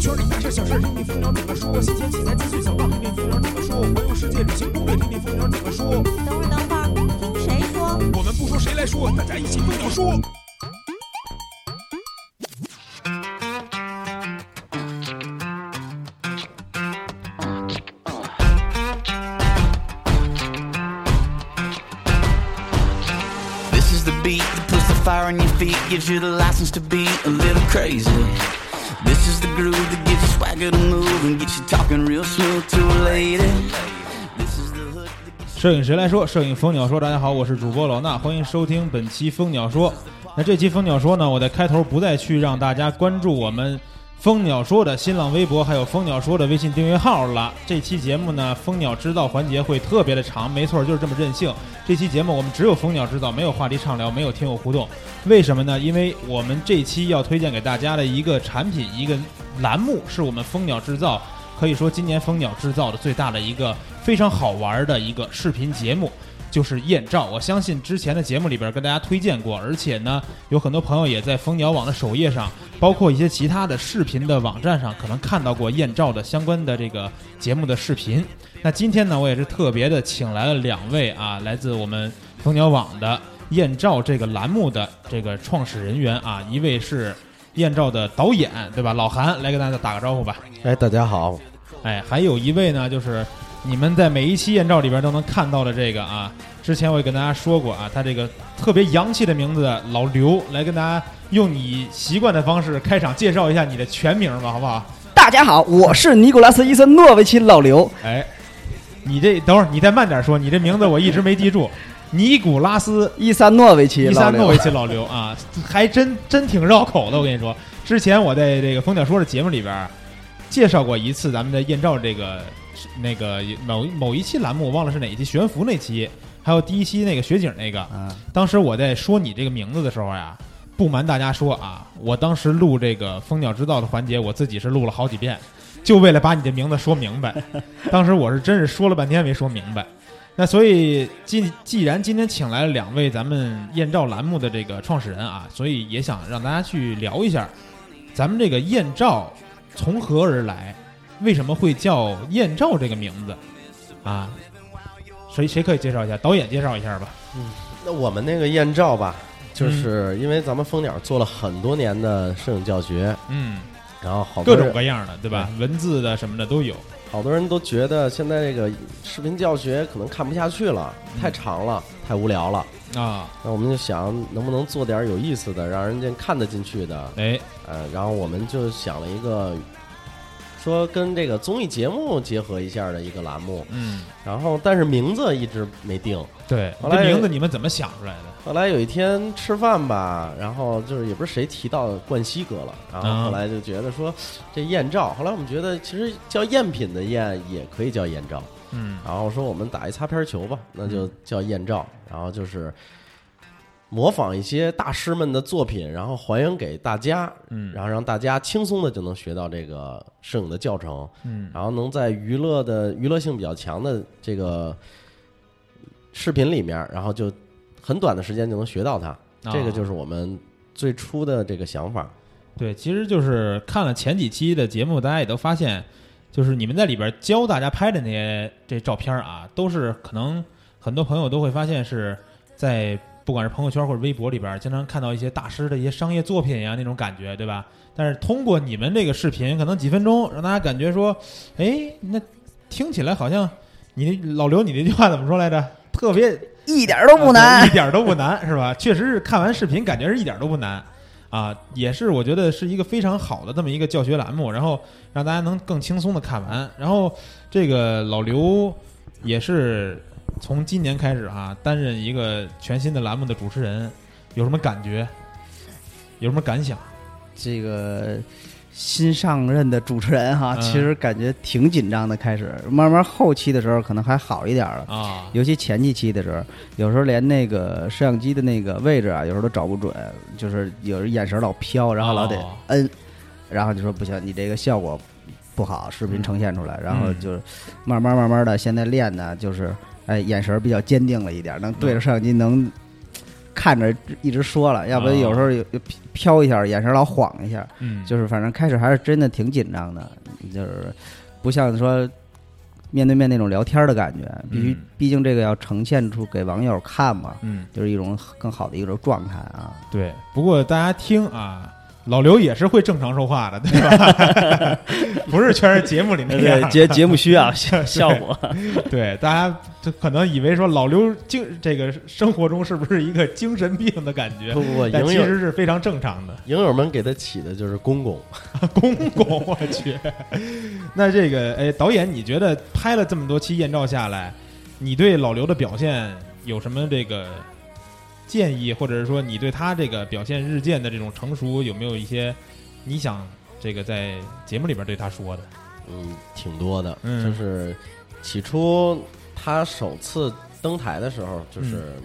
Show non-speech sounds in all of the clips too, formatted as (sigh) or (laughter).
圈里大事小事听听蜂鸟怎么说，新鲜题材资讯小道听听蜂鸟怎么说，环游世界旅行攻略听听蜂鸟怎么说。等会儿，等会儿，听谁说？我们不说谁来说，大家一起蜂鸟说。This is the beat that puts the fire on your feet, gives you the license to be a little crazy. 摄影谁来说？摄影蜂鸟说。大家好，我是主播老衲，欢迎收听本期蜂鸟说。那这期蜂鸟说呢，我在开头不再去让大家关注我们蜂鸟说的新浪微博，还有蜂鸟说的微信订阅号了。这期节目呢，蜂鸟制造环节会特别的长，没错，就是这么任性。这期节目我们只有蜂鸟制造，没有话题畅聊，没有听友互动。为什么呢？因为我们这期要推荐给大家的一个产品，一个栏目，是我们蜂鸟制造可以说今年蜂鸟制造的最大的一个非常好玩的一个视频节目，就是艳照。我相信之前的节目里边跟大家推荐过，而且呢，有很多朋友也在蜂鸟网的首页上，包括一些其他的视频的网站上，可能看到过艳照的相关的这个节目的视频。那今天呢，我也是特别的请来了两位啊，来自我们蜂鸟网的艳照这个栏目的这个创始人员啊，一位是艳照的导演，对吧？老韩来跟大家打个招呼吧。哎，大家好，哎，还有一位呢，就是你们在每一期艳照里边都能看到的这个啊，之前我也跟大家说过啊，他这个特别洋气的名字老刘，来跟大家用你习惯的方式开场介绍一下你的全名吧，好不好？大家好，我是尼古拉斯·伊森诺维奇老刘。哎，你这等会儿你再慢点说，你这名字我一直没记住，(laughs) 尼古拉斯伊萨诺维奇伊老刘萨诺维奇老刘啊，还真真挺绕口的。我跟你说，之前我在这个蜂鸟说的节目里边儿介绍过一次咱们的艳照这个那个某某一期栏目，我忘了是哪一期，悬浮那期，还有第一期那个雪景那个。嗯，当时我在说你这个名字的时候呀，不瞒大家说啊，我当时录这个蜂鸟之道的环节，我自己是录了好几遍，就为了把你的名字说明白。(laughs) 当时我是真是说了半天没说明白。那所以既既然今天请来了两位咱们艳照栏目的这个创始人啊，所以也想让大家去聊一下，咱们这个艳照从何而来，为什么会叫艳照这个名字啊？谁谁可以介绍一下？导演介绍一下吧。嗯那我们那个艳照吧，就是因为咱们蜂鸟做了很多年的摄影教学，嗯，然后好各多人种各样的，对吧？文字的什么的都有。好多人都觉得现在这个视频教学可能看不下去了，太长了，太无聊了。啊，那我们就想能不能做点有意思的，让人家看得进去的。哎，呃，然后我们就想了一个，说跟这个综艺节目结合一下的一个栏目。嗯，然后但是名字一直没定。对，后来这名字你们怎么想出来的？后来有一天吃饭吧，然后就是也不是谁提到冠希哥了，然后后来就觉得说这艳照，后来我们觉得其实叫赝品的赝也可以叫艳照，嗯然后说我们打一擦边球吧，那就叫艳照，然后就是模仿一些大师们的作品，然后还原给大家，嗯然后让大家轻松的就能学到这个摄影的教程，嗯然后能在娱乐的娱乐性比较强的这个视频里面，然后就很短的时间就能学到它。这个就是我们最初的这个想法。对，其实就是看了前几期的节目，大家也都发现，就是你们在里边教大家拍的那些这照片啊，都是可能很多朋友都会发现是在不管是朋友圈或者微博里边，经常看到一些大师的一些商业作品呀那种感觉，对吧？但是通过你们这个视频，可能几分钟让大家感觉说，哎，那听起来好像你老刘你那句话怎么说来着？特别一点都不啊难对一。点都不难，是吧？确实是看完视频感觉是一点都不难啊，也是我觉得是一个非常好的这么一个教学栏目，然后让大家能更轻松的看完。然后这个老刘也是从今年开始啊、担任一个全新的栏目的主持人，有什么感觉？有什么感想？这个新上任的主持人哈，嗯其实感觉挺紧张的。开始慢慢后期的时候可能还好一点了，啊，尤其前几期的时候，有时候连那个摄像机的那个位置啊，有时候都找不准，就是有人眼神老飘，然后老得哦摁，然后就说不行，你这个效果不好，视频呈现出来，然后嗯就是慢慢慢慢的，现在练呢，就是哎眼神比较坚定了一点，能对着摄像机能。看着一直说了，要不有时候有有飘一下，眼神老晃一下，嗯，就是反正开始还是真的挺紧张的，就是不像说面对面那种聊天的感觉，必须嗯毕竟这个要呈现出给网友看嘛，嗯，就是一种更好的一种状态啊。对。不过大家听啊，老刘也是会正常说话的，对吧？(laughs) 不是全是节目里那样。节节目需要 (laughs) 效效果，(laughs) 对，大家就可能以为说老刘精这个生活中是不是一个精神病的感觉不，不不，但其实是非常正常的。影友们给他起的就是公公，公公，我去。那这个，哎，导演，你觉得拍了这么多期艳照下来，你对老刘的表现有什么这个建议，或者是说你对他这个表现日渐的这种成熟，有没有一些你想这个在节目里边对他说的？嗯，挺多的。嗯就是起初他首次登台的时候，就是嗯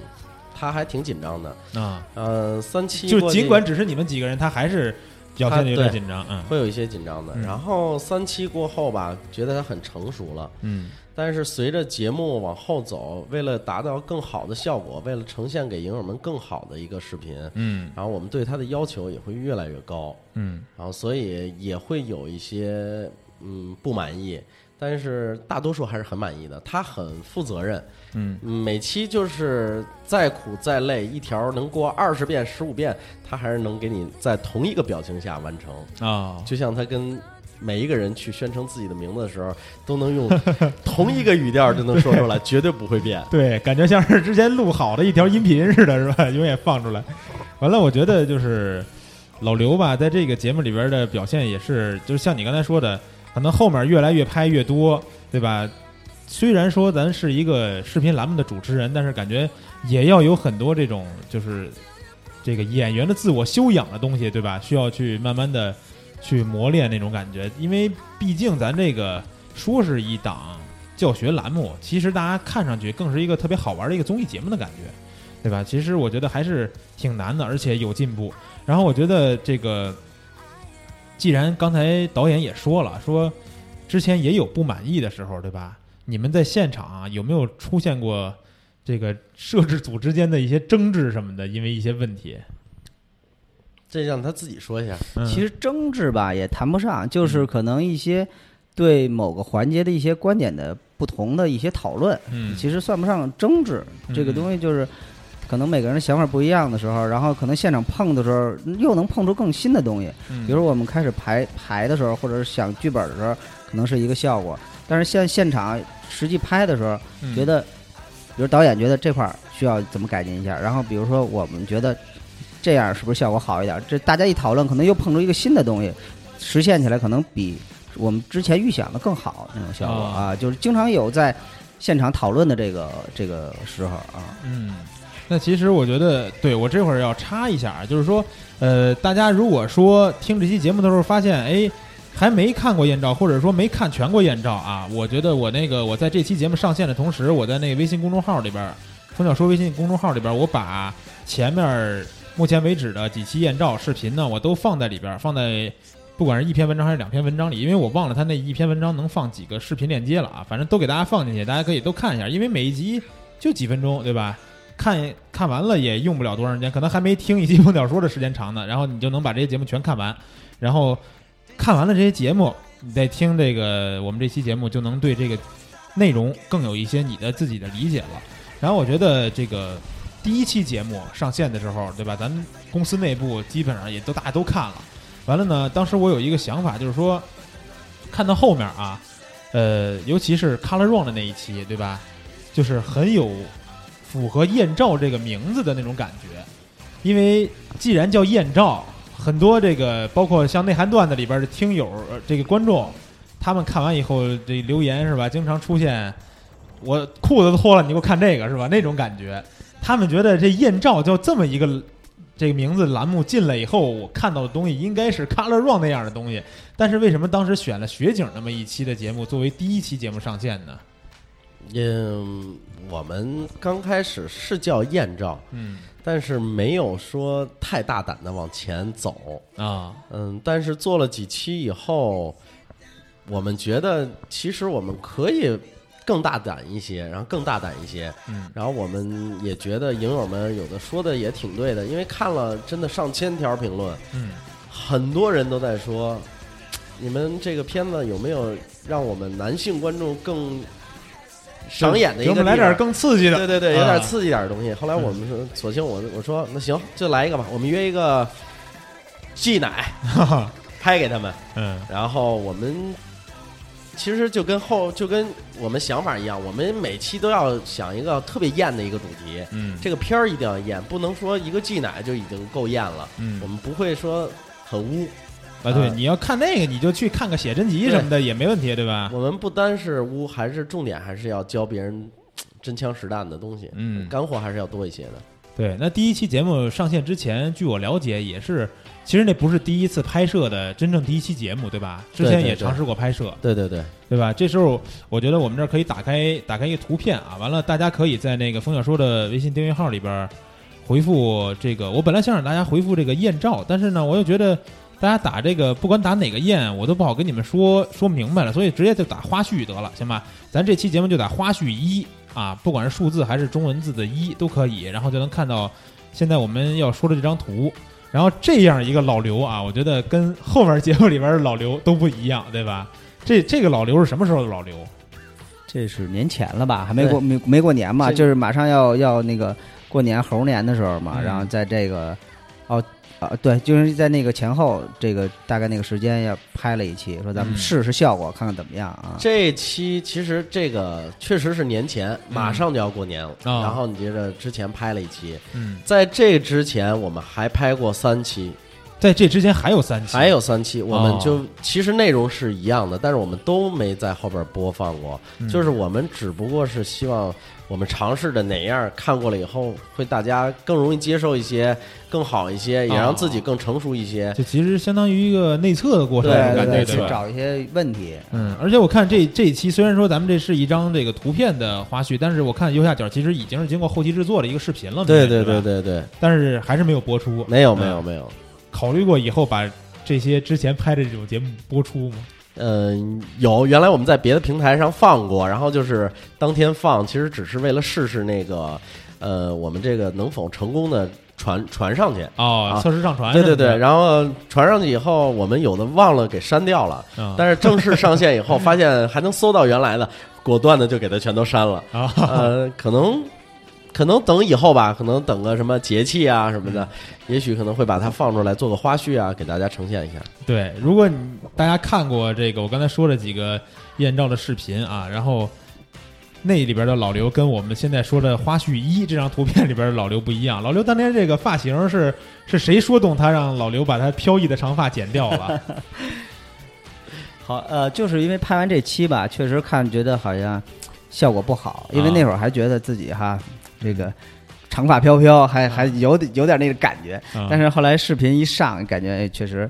他还挺紧张的。啊，呃，三七就尽管只是你们几个人，他还是表现的有点紧张，嗯会有一些紧张的。嗯然后三期过后吧，觉得他很成熟了。嗯但是随着节目往后走，为了达到更好的效果，为了呈现给影友们更好的一个视频，嗯然后我们对他的要求也会越来越高，嗯然后所以也会有一些嗯不满意，但是大多数还是很满意的。他很负责任，嗯嗯每期就是再苦再累，一条能过二十遍、十五遍，他还是能给你在同一个表情下完成。啊，就像他跟每一个人去宣称自己的名字的时候，都能用 (laughs) 同一个语调就能说出来，(laughs) 绝对不会变。对，感觉像是之前录好的一条音频似的，是吧？(laughs) 永远放出来。完了，我觉得就是老刘吧，在这个节目里边的表现也是，就是像你刚才说的，可能后面越来越拍越多，对吧？虽然说咱是一个视频栏目的主持人，但是感觉也要有很多这种就是这个演员的自我修养的东西，对吧？需要去慢慢的去磨练那种感觉，因为毕竟咱这个说是一档教学栏目，其实大家看上去更是一个特别好玩的一个综艺节目的感觉，对吧？其实我觉得还是挺难的，而且有进步。然后我觉得这个，既然刚才导演也说了，说之前也有不满意的时候，对吧？你们在现场啊，有没有出现过这个摄制组之间的一些争执什么的？因为一些问题，这让他自己说一下。嗯其实争执吧也谈不上，就是可能一些对某个环节的一些观点的不同的一些讨论，嗯，其实算不上争执。这个嗯东西就是可能每个人的想法不一样的时候，然后可能现场碰的时候又能碰出更新的东西。嗯比如我们开始排排的时候，或者是想剧本的时候，可能是一个效果，但是现现场实际拍的时候，嗯觉得，比如导演觉得这块儿需要怎么改进一下，然后比如说我们觉得这样是不是效果好一点？这大家一讨论，可能又碰出一个新的东西，实现起来可能比我们之前预想的更好那种效果啊啊，就是经常有在现场讨论的这个这个时候啊。嗯，那其实我觉得，对我这会儿要插一下啊，就是说，呃，大家如果说听这期节目的时候发现，哎，还没看过艳照，或者说没看全过艳照啊，我觉得我那个我在这期节目上线的同时，我在那个微信公众号里边儿，冯小说微信公众号里边，我把前面目前为止的几期艳照视频呢，我都放在里边，放在。不管是一篇文章还是两篇文章里，因为我忘了他那一篇文章能放几个视频链接了啊，反正都给大家放进去，大家可以都看一下，因为每一集就几分钟，对吧？看看完了也用不了多长时间，可能还没听一期风鸟说的时间长呢。然后你就能把这些节目全看完，然后看完了这些节目，你再听这个我们这期节目，就能对这个内容更有一些你的自己的理解了。然后我觉得这个第一期节目上线的时候，对吧？咱们公司内部基本上也都大家都看了。完了呢，当时我有一个想法，就是说看到后面啊，呃，尤其是 Color Run 的那一期，对吧？就是很有符合艳照这个名字的那种感觉，因为既然叫艳照，很多这个包括像内涵段子里边的听友、这个观众，他们看完以后这留言是吧，经常出现我裤子都脱了，你给我看这个是吧？那种感觉，他们觉得这艳照叫这么一个。这个名字栏目进来以后，我看到的东西应该是 Color Run 那样的东西，但是为什么当时选了雪景那么一期的节目作为第一期节目上线呢？嗯，我们刚开始是叫艳照，嗯但是没有说太大胆的往前走。啊，嗯，但是做了几期以后，我们觉得其实我们可以更大胆一些，然后更大胆一些。嗯，然后我们也觉得影友们有的说的也挺对的，因为看了真的上千条评论，嗯，很多人都在说，你们这个片子有没有让我们男性观众更赏眼的一给我们来点更刺激的，对对对，有啊点刺激点的东西。后来我们说，索性我我说那行就来一个吧，我们约一个季奶 (laughs) 拍给他们，嗯然后我们其实就跟后就跟我们想法一样，我们每期都要想一个特别艳的一个主题。嗯这个片儿一定要艳，不能说一个季奶就已经够艳了。嗯我们不会说很污，啊，对，啊你要看那个，你就去看个写真集什么的也没问题，对吧？我们不单是污，还是重点还是要教别人 (tsk) 真枪实弹的东西，嗯干货还是要多一些的。对，那第一期节目上线之前，据我了解，也是，其实那不是第一次拍摄的真正第一期节目，对吧？之前也尝试过拍摄，对对对，对吧？这时候我觉得我们这儿可以打开打开一个图片啊，完了大家可以在那个风小说的微信订阅号里边回复这个，我本来想让大家回复这个艳照，但是呢，我又觉得大家打这个不管打哪个宴，我都不好跟你们说说明白了，所以直接就打花絮得了，行吧？咱这期节目就打花絮一啊，不管是数字还是中文字的一都可以，然后就能看到现在我们要说的这张图。然后这样一个老刘啊，我觉得跟后面节目里边的老刘都不一样，对吧？这这个老刘是什么时候的老刘？这是年前了吧？还没过没没过年嘛，就是马上要要那个过年猴年的时候嘛，嗯然后在这个哦啊对，就是在那个前后这个大概那个时间要拍了一期，说咱们嗯试试效果，看看怎么样啊？这期其实这个确实是年前，马上就要过年了。啊然后你接着之前拍了一期，嗯，在这之前我们还拍过三期，在这之前还有三期，还有三期，我们哦就、其实内容是一样的，但是我们都没在后边播放过，嗯。就是我们只不过是希望我们尝试着哪样看过了以后，会大家更容易接受一些，更好一些，也让自己更成熟一些。就其实相当于一个内测的过程，对对对，感觉对。吧？去找一些问题。嗯，而且我看这这一期虽然说咱们这是一张这个图片的花絮，但是我看右下角其实已经是经过后期制作的一个视频了，对对？对，对对对，但是还是没有播出，没有嗯没有没有，考虑过以后把这些之前拍的这种节目播出吗？嗯，有原来我们在别的平台上放过，然后就是当天放，其实只是为了试试那个，呃，我们这个能否成功的传传上去。哦，啊测试上传对对对，然后传上去以后，我们有的忘了给删掉了，啊但是正式上线以后，发现还能搜到原来的，果断的就给它全都删了。啊，(laughs) 呃，可能可能等以后吧，可能等个什么节气啊什么的，也许可能会把它放出来做个花絮啊，给大家呈现一下。对，如果你大家看过这个我刚才说的几个艳照的视频啊，然后那里边的老刘跟我们现在说的花絮一这张图片里边的老刘不一样。老刘当年这个发型是是谁说动他让老刘把他飘逸的长发剪掉了？好，呃，就是因为拍完这期吧，确实看觉得好像效果不好，因为那会儿还觉得自己哈这个长发飘飘，还还有点有点那个感觉。啊但是后来视频一上，感觉哎确实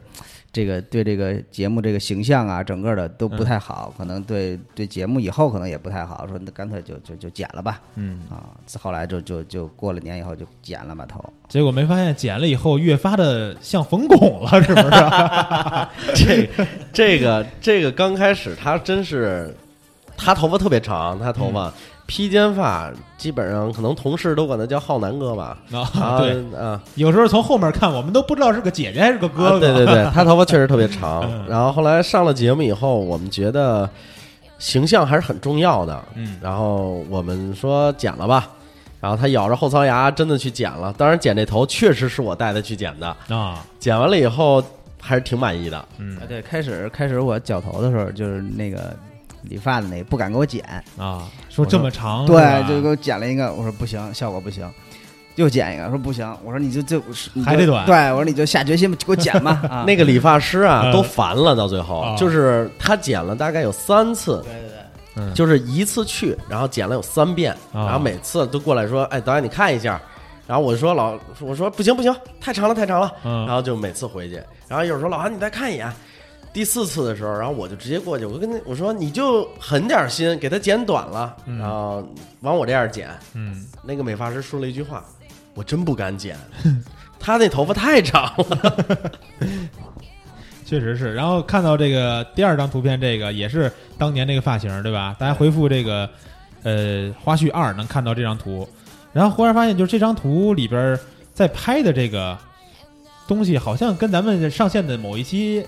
这个对这个节目这个形象啊，整个的都不太好，可能对对节目以后可能也不太好。说那干脆就就就剪了吧，嗯，啊，后来就就就过了年以后就剪了把头。结果没发现剪了以后越发的像冯巩了，(laughs) 是不是？(laughs) 这这个这个刚开始他真是，他头发特别长，他头发披肩发，基本上可能同事都管他叫浩南哥吧。啊，(laughs) 对，啊，有时候从后面看，我们都不知道是个姐姐还是个哥哥。啊对对对，(laughs) 他头发确实特别长嗯。然后后来上了节目以后，我们觉得形象还是很重要的。嗯然后我们说剪了吧，然后他咬着后槽牙真的去剪了。当然剪这头确实是我带他去剪的，啊，剪完了以后还是挺满意的。嗯啊，对，开始开始我绞头的时候，就是那个理发的那个不敢给我剪，啊，说这么长，对，就给我剪了一个，我说不行，效果不行，又剪一个，说不行，我说你就就还得短。对我说你就下决心给我剪吧。(laughs) 啊，那个理发师啊嗯。都烦了，到最后啊。就是他剪了大概有三次，对对对，嗯。就是一次去，然后剪了有三遍，啊。然后每次都过来说：“哎，导演你看一下。”然后我说老我说不行不行，太长了太长了，嗯。然后就每次回去，然后有时候老韩你再看一眼。第四次的时候，然后我就直接过去，我跟他我说你就狠点心，给他剪短了，嗯然后往我这样剪。嗯，那个美发师说了一句话：“我真不敢剪，(laughs) 他那头发太长了。(laughs) ”确确实是。然后看到这个第二张图片，这个也是当年那个发型，对吧？大家回复这个呃花絮二能看到这张图，然后忽然发现，就是这张图里边儿在拍的这个东西，好像跟咱们上线的某一期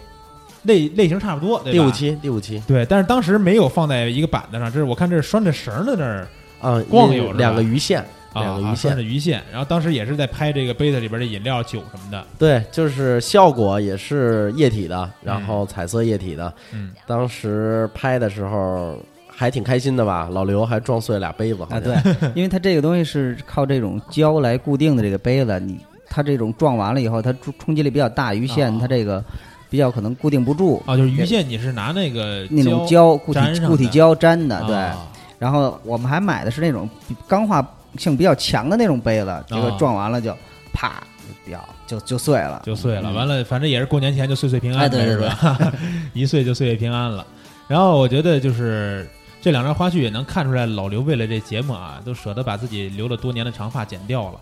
类类型差不多，对吧？第五。期，第五期对，但是当时没有放在一个板子上，这是我看这是拴着绳儿的那儿啊，光有是吧两个鱼线，啊，两个鱼线拴着，鱼线。然后当时也是在拍这个杯子里边的饮料、酒什么的。对，就是效果也是液体的，然后彩色液体的。嗯，当时拍的时候还挺开心的吧？老刘还撞碎俩杯子，好啊，像对，因为它这个东西是靠这种胶来固定的这个杯子，你它这种撞完了以后，它冲冲击力比较大，鱼线哦它这个比较可能固定不住。啊，就是鱼线，你是拿那个那种胶固体固体胶粘的，对。啊然后我们还买的是那种钢化性比较强的那种杯子，这个哦撞完了就啪就掉就就碎了，就碎了。嗯完了，反正也是过年前就岁岁平安呗，哎对对是吧？(laughs) 一岁就岁岁平安了。然后我觉得就是这两张花絮也能看出来，老刘为了这节目啊，都舍得把自己留了多年的长发剪掉了。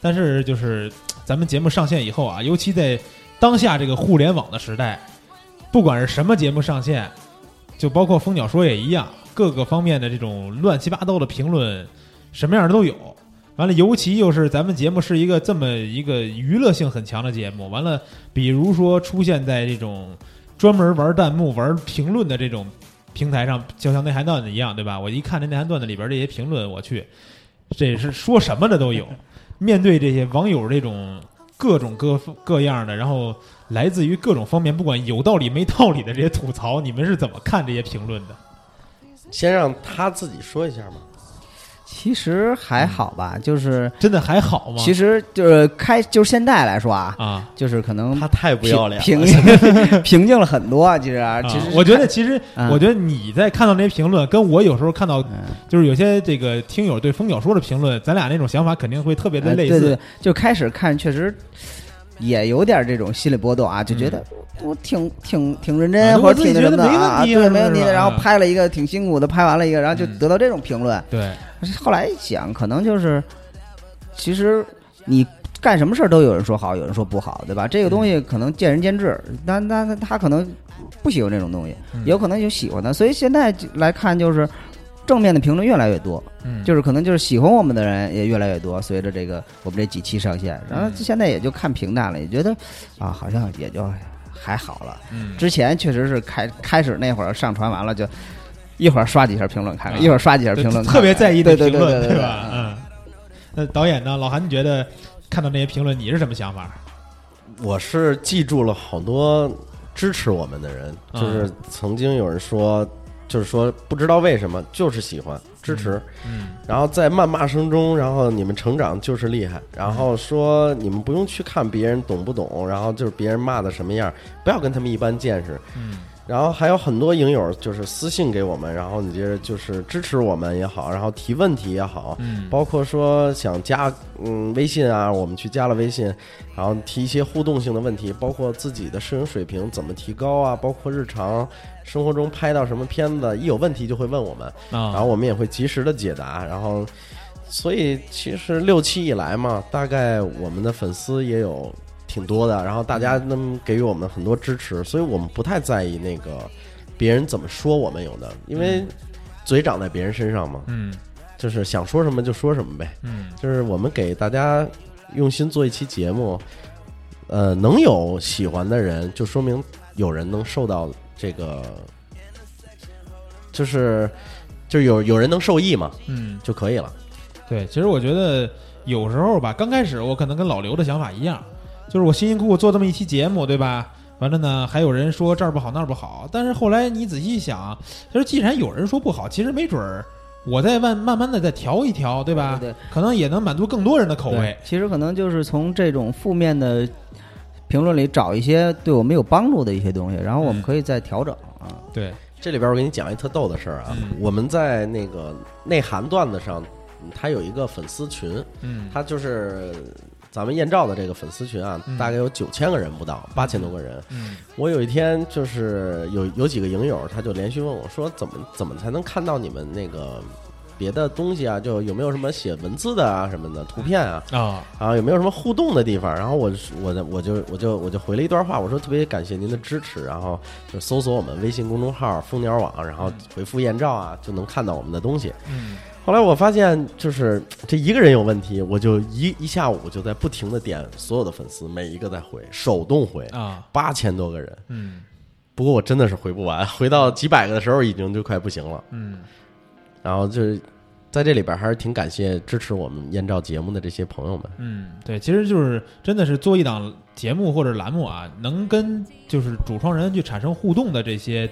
但是就是咱们节目上线以后啊，尤其在当下这个互联网的时代，不管是什么节目上线，就包括蜂鸟说也一样，各个方面的这种乱七八糟的评论，什么样的都有。完了，尤其又是咱们节目是一个这么一个娱乐性很强的节目，完了，比如说出现在这种专门玩弹幕、玩评论的这种平台上，就像内涵段子一样，对吧？我一看这内涵段子里边这些评论，我去，这是说什么的都有。面对这些网友这种各种各各样的，然后来自于各种方面，不管有道理没道理的这些吐槽，你们是怎么看这些评论的？先让他自己说一下嘛。其实还好吧，就是真的还好吗？其实就是开就是现在来说啊，啊，就是可能他太不要脸平了，平 (laughs) 平静了很多啊，其实啊，其实啊我觉得其实，嗯我觉得你在看到那些评论，跟我有时候看到嗯就是有些这个听友对风鸟说的评论，咱俩那种想法肯定会特别的类似。哎对对，就开始看确实也有点这种心理波动啊，就觉得我挺挺挺认啊真或者挺那什么的觉得没问啊，对，没问题的。然后拍了一个挺辛苦的，拍完了一个，然后就嗯得到这种评论。对后来一想，可能就是其实你。干什么事儿都有人说好，有人说不好，对吧？这个东西可能见仁见智，但但他他可能不喜欢这种东西，嗯有可能就喜欢的，所以现在来看就是正面的评论越来越多，嗯，就是可能就是喜欢我们的人也越来越多，随着这个我们这几期上线，然后嗯现在也就看平淡了，也觉得啊，好像也就还好了。嗯之前确实是开开始那会儿上传完了就一会儿刷几下评论看看，啊一会儿刷几下评论看看，特别在意对对这评论，对对吧？嗯。那导演呢？老韩，你觉得看到那些评论，你是什么想法？我是记住了好多支持我们的人，嗯就是曾经有人说，就是说不知道为什么，就是喜欢支持，嗯然后在谩骂声中，然后你们成长就是厉害，然后说你们不用去看别人懂不懂，然后就是别人骂的什么样，不要跟他们一般见识。嗯然后还有很多影友就是私信给我们，然后你这就是支持我们也好，然后提问题也好，嗯，包括说想加嗯微信啊，我们去加了微信，然后提一些互动性的问题，包括自己的摄影水平怎么提高啊，包括日常生活中拍到什么片子，一有问题就会问我们，啊，然后我们也会及时的解答，然后所以其实六期以来嘛，大概我们的粉丝也有挺多的，然后大家能给予我们很多支持，所以我们不太在意那个别人怎么说我们有的，因为嘴长在别人身上嘛，嗯就是想说什么就说什么呗。嗯就是我们给大家用心做一期节目，呃，能有喜欢的人，就说明有人能受到这个，就是就有有人能受益嘛，嗯，就可以了。对，其实我觉得有时候吧，刚开始我可能跟老刘的想法一样，就是我辛辛苦苦做这么一期节目，对吧？完了呢，还有人说这儿不好那儿不好，但是后来你仔细一想，就是既然有人说不好，其实没准儿我再慢慢慢的再调一调，对吧？对对可能也能满足更多人的口味。其实可能就是从这种负面的评论里找一些对我们有帮助的一些东西，然后我们嗯可以再调整啊。对，这里边我给你讲一特逗的事儿啊，嗯我们在那个内涵段子上，嗯它有一个粉丝群，嗯他就是咱们燕照的这个粉丝群啊，嗯大概有九千个人不到，八千多个人。嗯我有一天就是有有几个影友，他就连续问我说，怎么怎么才能看到你们那个别的东西啊，就有没有什么写文字的啊什么的图片啊，啊，啊有没有什么互动的地方？然后我我的我就我就我就回了一段话，我说特别感谢您的支持，然后就搜索我们微信公众号“蜂鸟网”，然后回复艳照啊，就能看到我们的东西。嗯后来我发现，就是 (tsk) 这一个人有问题，我就一一下午就在不停的点所有的粉丝，每一个在回，手动回，啊，八千多个人。嗯不过我真的是回不完，(laughs) 回到几百个的时候已经就快不行了。嗯然后就是在这里边还是挺感谢支持我们燕照节目的这些朋友们。嗯，对，其实就是真的是做一档节目或者栏目啊，能跟就是主创人去产生互动的这些，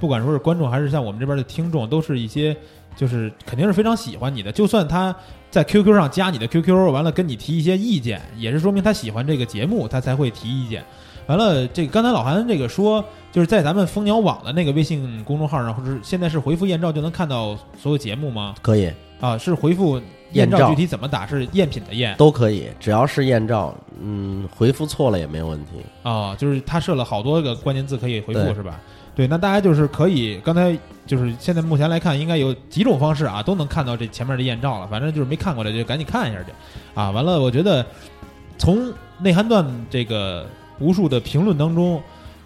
不管说是观众还是像我们这边的听众，都是一些就是肯定是非常喜欢你的。就算他在 QQ 上加你的 QQ，完了跟你提一些意见，也是说明他喜欢这个节目，他才会提意见。完了，这个刚才老韩这个说，就是在咱们蜂鸟网的那个微信公众号上，或者是现在是回复艳照就能看到所有节目吗？可以，啊，是回复艳照，具体怎么打？是赝品的赝都可以，只要是艳照，嗯，回复错了也没有问题。啊，就是他设了好多个关键字可以回复是吧？对，那大家就是可以，刚才就是现在目前来看，应该有几种方式啊，都能看到这前面的艳照了。反正就是没看过的就赶紧看一下去啊。完了，我觉得从内涵段这个无数的评论当中，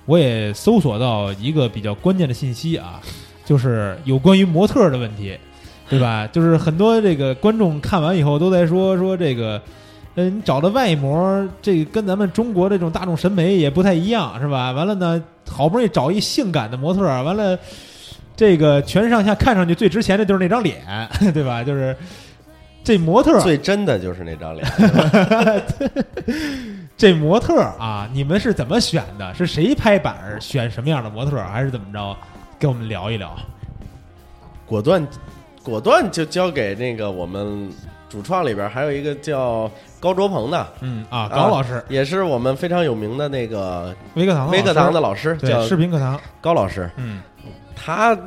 我也搜索到一个比较关键的信息啊，就是有关于模特的问题，对吧？就是很多这个观众看完以后都在说说这个。嗯，你找的外模，这个跟咱们中国这种大众审美也不太一样，是吧？完了呢，好不容易找一性感的模特，完了，这个全身上下看上去最值钱的就是那张脸，对吧？就是这模特，最真的就是那张脸，这模特啊，你们是怎么选的？是谁拍板选什么样的模特，还是怎么着？跟我们聊一聊。果断果断就交给那个我们主创里边还有一个叫高卓鹏的，嗯啊，高老师，也是我们非常有名的那个微课堂微课堂的老老师，叫对，视频课堂，高老师，嗯，他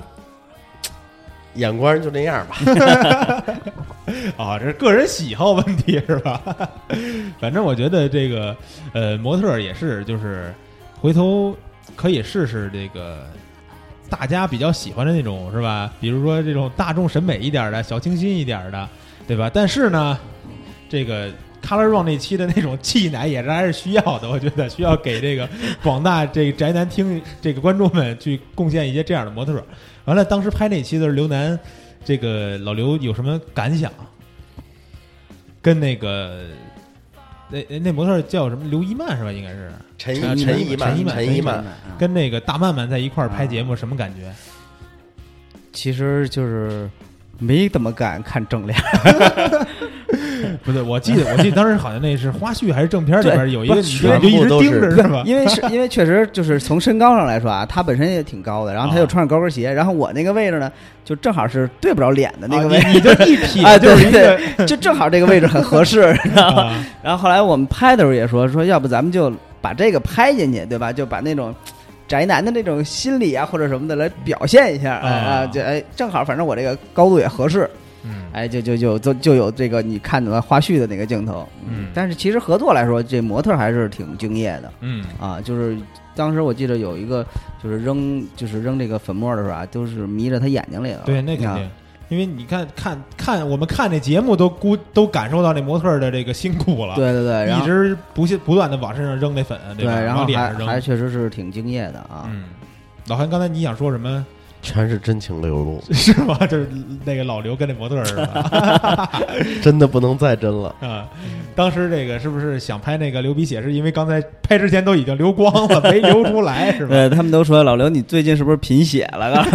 眼光就那样吧。(laughs) 啊，这是个人喜好问题是吧？(laughs) 反正我觉得这个呃，模特也是，就是回头可以试试这个大家比较喜欢的那种是吧？比如说这种大众审美一点的、小清新一点的，对吧？但是呢，这个 Color Run 那期的那种气奶也是还是需要的，我觉得需要给这个广大这个宅男听这个观众们去贡献一些这样的模特。完了，当时拍那期的时候，刘楠，这个老刘有什么感想？跟那个那那那模特叫什么？刘一曼是吧？应该是陈陈陈一曼，陈一曼陈一曼，啊跟那个大曼曼在一块儿拍节目，什么感觉？其实就是没怎么敢看正脸，(laughs) 不对，我记得我记得当时好像那是花絮还是正片里边有一个不女的就一直盯着是吧？(laughs) 因为是因为确实就是从身高上来说啊，他本身也挺高的，然后他又穿着高跟鞋，然后我那个位置呢，就正好是对不着脸的那个位置，啊你你就一撇哎，(laughs) 对就是对，就正好这个位置很合适，你知道吗？啊然后后来我们拍的时候也说说，要不咱们就把这个拍进去，对吧？就把那种宅男的那种心理啊或者什么的来表现一下，哎啊啊，就哎正好，反正我这个高度也合适，嗯哎，就就就就就有这个你看到花絮的那个镜头，嗯但是其实合作来说，这模特还是挺敬业的嗯啊，就是。当时我记得有一个，就是扔，就是扔这个粉末的时候啊，都是迷着他眼睛里了。对，那肯啊定。因为你看看看我们看这节目都估都感受到那模特的这个辛苦了，对对对，然后一直不懈不断的往身上扔那粉，对，吧？然后往脸上扔。还还确实是挺敬业的啊。嗯，老韩，刚才你想说什么？全是真情流露，(laughs) 是吗？就是那个老刘跟那模特儿是吧？(laughs) 真的不能再真了。(laughs) 啊，当时这个是不是想拍那个流鼻血？是因为刚才拍之前都已经流光了，没流出来是吧？对他们都说老刘，你最近是不是贫血了？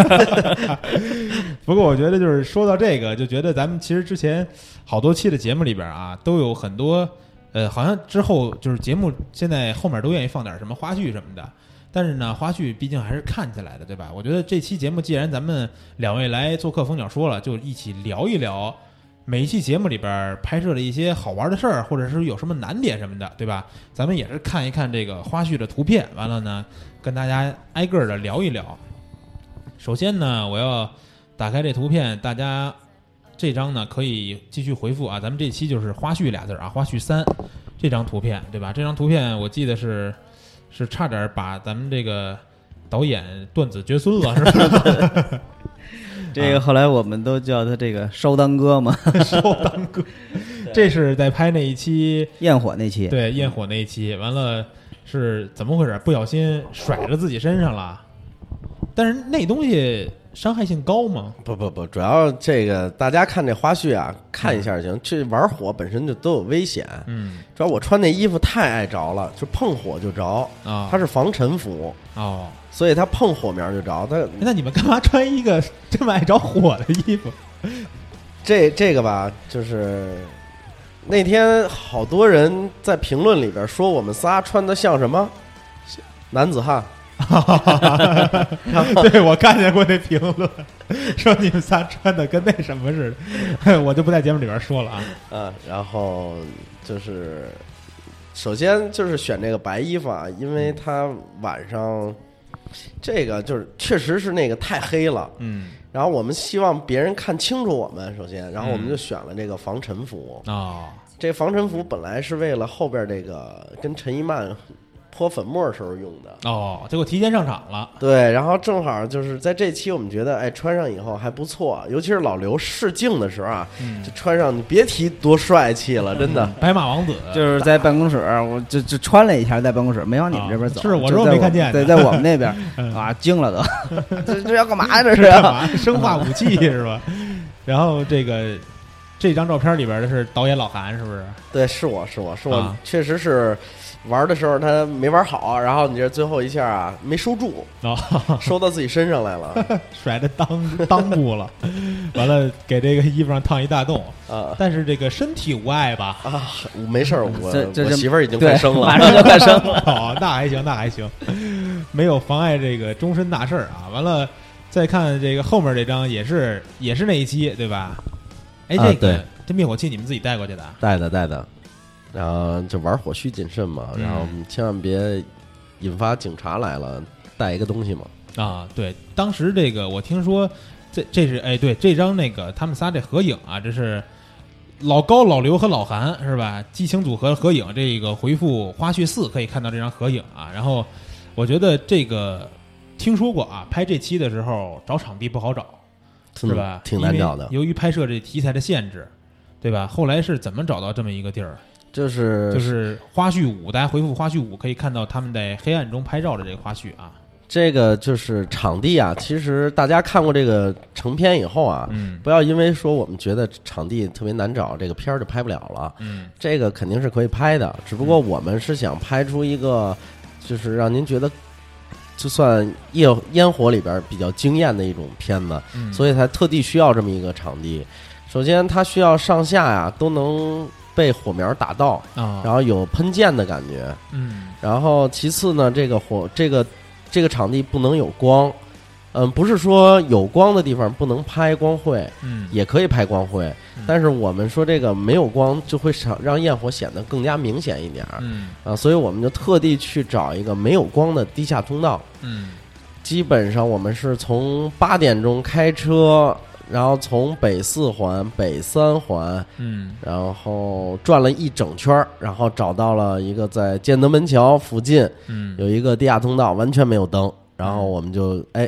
不过我觉得就是说到这个，就觉得咱们其实之前好多期的节目里边啊，都有很多呃，好像之后就是节目现在后面都愿意放点什么花絮什么的。但是呢，花絮毕竟还是看起来的，对吧？我觉得这期节目既然咱们两位来做客蜂鸟说了，就一起聊一聊每一期节目里边拍摄的一些好玩的事儿，或者是有什么难点什么的，对吧？咱们也是看一看这个花絮的图片，完了呢，跟大家挨个的聊一聊。首先呢，我要打开这图片，大家这张呢可以继续回复啊。咱们这期就是花絮俩字儿啊，花絮三这张图片，对吧？这张图片我记得是是差点把咱们这个导演断子绝孙了，是吧？(laughs) 这个后来我们都叫他这个烧当哥嘛，(laughs) 烧当哥，这是在拍那一期焰火那期，对焰火那一期，完了是怎么回事？不小心甩到自己身上了，但是那东西伤害性高吗？不不不，主要这个大家看这花絮啊，看一下就行。这玩火本身就都有危险，嗯主要我穿那衣服太爱着了，就碰火就着。啊，它是防尘服，哦，所以它碰火苗就着。它哎那你们干嘛穿一个这么爱着火的衣服？(laughs) 这这个吧，就是那天好多人在评论里边说我们仨穿的像什么男子汉，(laughs) 对我看见过那评论，说你们仨穿的跟那什么似的，我就不在节目里边说了啊。嗯，然后就是首先就是选这个白衣服啊，因为它晚上这个就是确实是那个太黑了，嗯然后我们希望别人看清楚我们，首先，然后我们嗯就选了这个防尘服。哦这防尘服本来是为了后边这个跟陈一曼泼粉末时候用的。哦，结果提前上场了。对，然后正好就是在这期，我们觉得哎，穿上以后还不错，尤其是老刘试镜的时候啊，嗯这穿上你别提多帅气了，真的。白马王子 (laughs) 就是在办公室，我就就穿了一下，在办公室没往你们这边走，啊是我没看见对，在我们那边 (laughs) 嗯啊，惊了都，(laughs) 这这要干嘛呀？这是干嘛？生化武器是吧？然后这个这张照片里边的是导演老韩，是不是？对，是我是我是我，啊确实是玩的时候他没玩好，然后你这最后一下啊没收住，哦，(laughs) 收到自己身上来了 (laughs) 甩的裆裆部了，完了给这个衣服上烫一大洞，啊但是这个身体无碍吧？啊！我没事儿，我这这这我媳妇儿已经对快生了马，上就快生了。(laughs) 哦，那还行，那还行，没有妨碍这个终身大事儿啊。完了，再看这个后面这张也是也是那一期对吧？哎，这个、啊对这灭火器你们自己带过去的啊？带的带的，然后就玩火需谨慎嘛，嗯然后千万别引发警察来了，带一个东西嘛。啊，对，当时这个我听说，这这是哎，对，这张那个他们仨这合影啊，这是老高、老刘和老韩是吧？激情组合合影，这个回复花絮四可以看到这张合影啊。然后我觉得这个听说过啊，拍这期的时候找场地不好找，是吧？挺难找的由于拍摄这题材的限制，对吧？后来是怎么找到这么一个地儿？就是就是花絮五，大家回复花絮五可以看到他们在黑暗中拍照的这个花絮啊。这个就是场地啊，其实大家看过这个成片以后啊，嗯不要因为说我们觉得场地特别难找，这个片儿就拍不了了。嗯这个肯定是可以拍的，只不过我们是想拍出一个，就是让您觉得就算夜烟火里边比较惊艳的一种片子，嗯，所以才特地需要这么一个场地。首先，它需要上下呀都能被火苗打到，啊，然后有喷溅的感觉。嗯。然后其次呢，这个火这个这个场地不能有光，嗯，不是说有光的地方不能拍光绘，嗯。也可以拍光绘嗯，但是我们说这个没有光就会让让焰火显得更加明显一点儿。嗯。啊，所以我们就特地去找一个没有光的地下通道。嗯。基本上我们是从八点钟开车，然后从北四环、北三环，嗯。然后转了一整圈儿，然后找到了一个在建德门桥附近嗯。有一个地下通道，完全没有灯。然后我们就哎